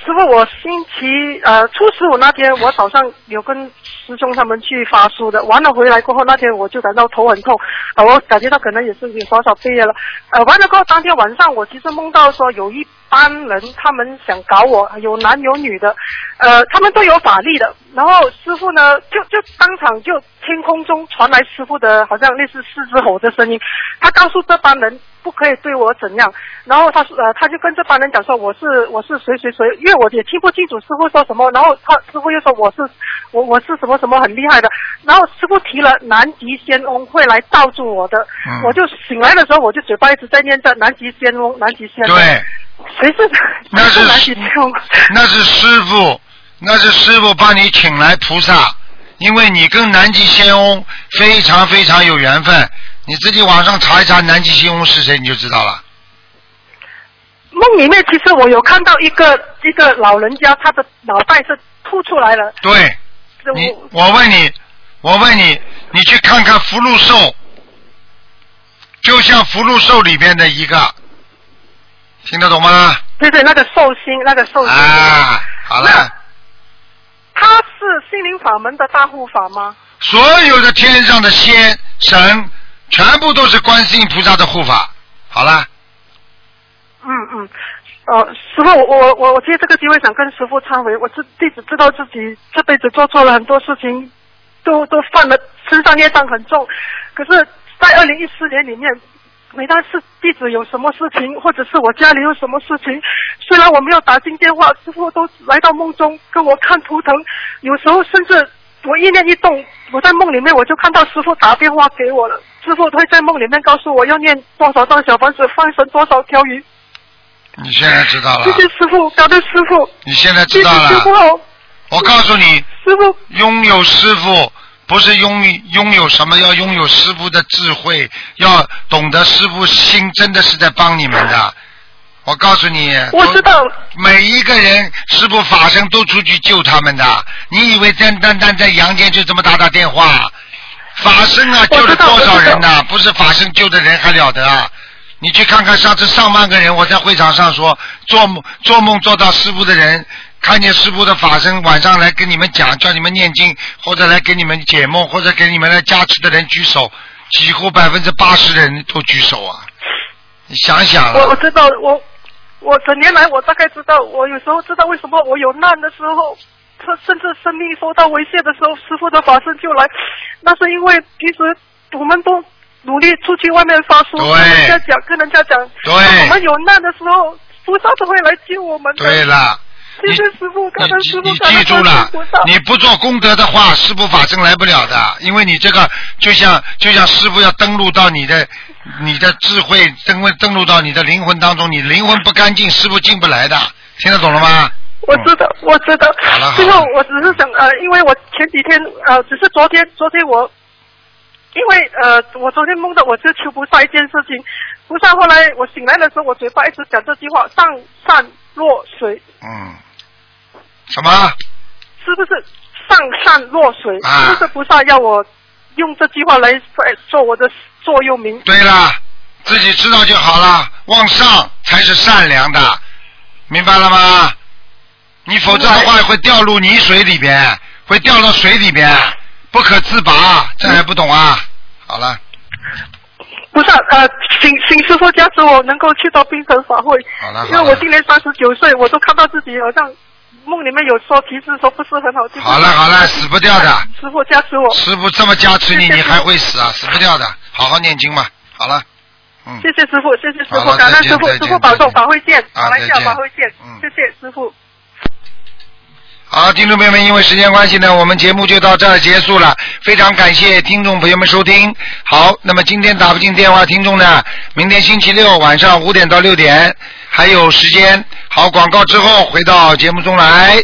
师傅，我星期呃初十五那天，我早上有跟师兄他们去发书的，完了回来过后那天我就感到头很痛，呃，我感觉到可能也是有多少背了，呃，完了过后当天晚上我其实梦到说有一班人他们想搞我，有男有女的，呃，他们都有法力的，然后师傅呢就就当场就天空中传来师傅的好像类似狮子吼的声音，他告诉这班人不可以对我怎样，然后他说呃他就跟这班人讲说我是我是谁谁谁，因为我也听不清楚师傅说什么，然后他师傅又说我是我我是什么什么很厉害的，然后师傅提了南极仙翁会来罩住我的，嗯我就醒来的时候我就嘴巴一直在念着南极仙翁南极仙翁，对，谁是那是谁南极仙翁？那是师傅，那是师傅帮你请来菩萨，因为你跟南极仙翁非常非常有缘分。你自己网上查一查南极仙翁是谁，你就知道了。梦里面其实我有看到一个一个老人家，他的脑袋是凸出来了。对，是你我我问你，我问你，你去看看福禄寿，就像福禄寿里边的一个，听得懂吗？对对，那个寿星，那个寿星。啊，好了，他是心灵法门的大护法吗？所有的天上的仙神，全部都是观世音菩萨的护法。好了，嗯嗯。呃，师傅，我我我借这个机会想跟师傅忏悔，我自弟子知道自己这辈子做错了很多事情，都都犯了身上业障很重，可是，在二零一四年里面，每当是弟子有什么事情，或者是我家里有什么事情，虽然我没有打进电话，师傅都来到梦中跟我看图腾，有时候甚至我意念一动，我在梦里面我就看到师傅打电话给我了，师傅会在梦里面告诉我要念多少张小房子，放生多少条鱼。你现在知道了？谢，谢师傅，感恩师傅，你现在知道谢谢师傅我告诉你，师傅拥有师傅不是拥拥有什么，要拥有师傅的智慧，要懂得师傅心真的是在帮你们的。我告诉你，我知道，每一个人师傅法身都出去救他们的。你以为单单单在阳间就这么打打电话？法身啊，救了多少人呐、不是法身救的人还了得啊！你去看看上次上万个人，我在会场上说，做梦做梦做到师傅的人，看见师傅的法身晚上来跟你们讲，叫你们念经，或者来给你们解梦，或者给你们来加持的人举手，几乎百分之八十的人都举手啊！你想想，我我知道，我我整年来我大概知道，我有时候知道为什么我有难的时候，甚甚至生命受到威胁的时候，师傅的法身就来，那是因为平时我们都努力出去外面发书，跟人家讲，跟人家讲，对。我们有难的时候，菩萨都会来救我们的。对了，谢谢师傅，感恩师傅，你记住了。你不做功德的话，师傅法身来不了的，因为你这个就像就像师傅要登录到你的你的智慧登登录到你的灵魂当中，你灵魂不干净，师傅进不来的，听得懂了吗？我知道，我知道。好了好了。最后，我只是想呃，因为我前几天呃，只是昨天，昨天我，因为呃，我昨天梦到我就求菩萨一件事情，菩萨后来我醒来的时候，我嘴巴一直讲这句话：上善若水，嗯，什么？是不是上善若水？啊是不是菩萨要我用这句话来来做我的座右铭？对了，自己知道就好了，往上才是善良的，明白了吗？你否则的话会掉入泥水里边，会掉到水里边，不可自拔，这还不懂啊？好了，不是啊呃，请请师傅加持我能够去到冰城法会，好了，因为我今年三十九岁，我都看到自己好像梦里面有说提示说不是很好。就是好了好了，死不掉的。师傅加持我。师傅这么加持你，你还会死啊？死不掉的，好好念经嘛。好了，嗯，谢谢师傅，谢谢师傅，感恩师傅，师傅保重，法会见，啊马来西亚再见法会见嗯，谢谢师傅。好，听众朋友们，因为时间关系呢，我们节目就到这儿结束了。非常感谢听众朋友们收听。好，那么今天打不进电话，听众呢，明天星期六晚上五点到六点还有时间。好，广告之后回到节目中来。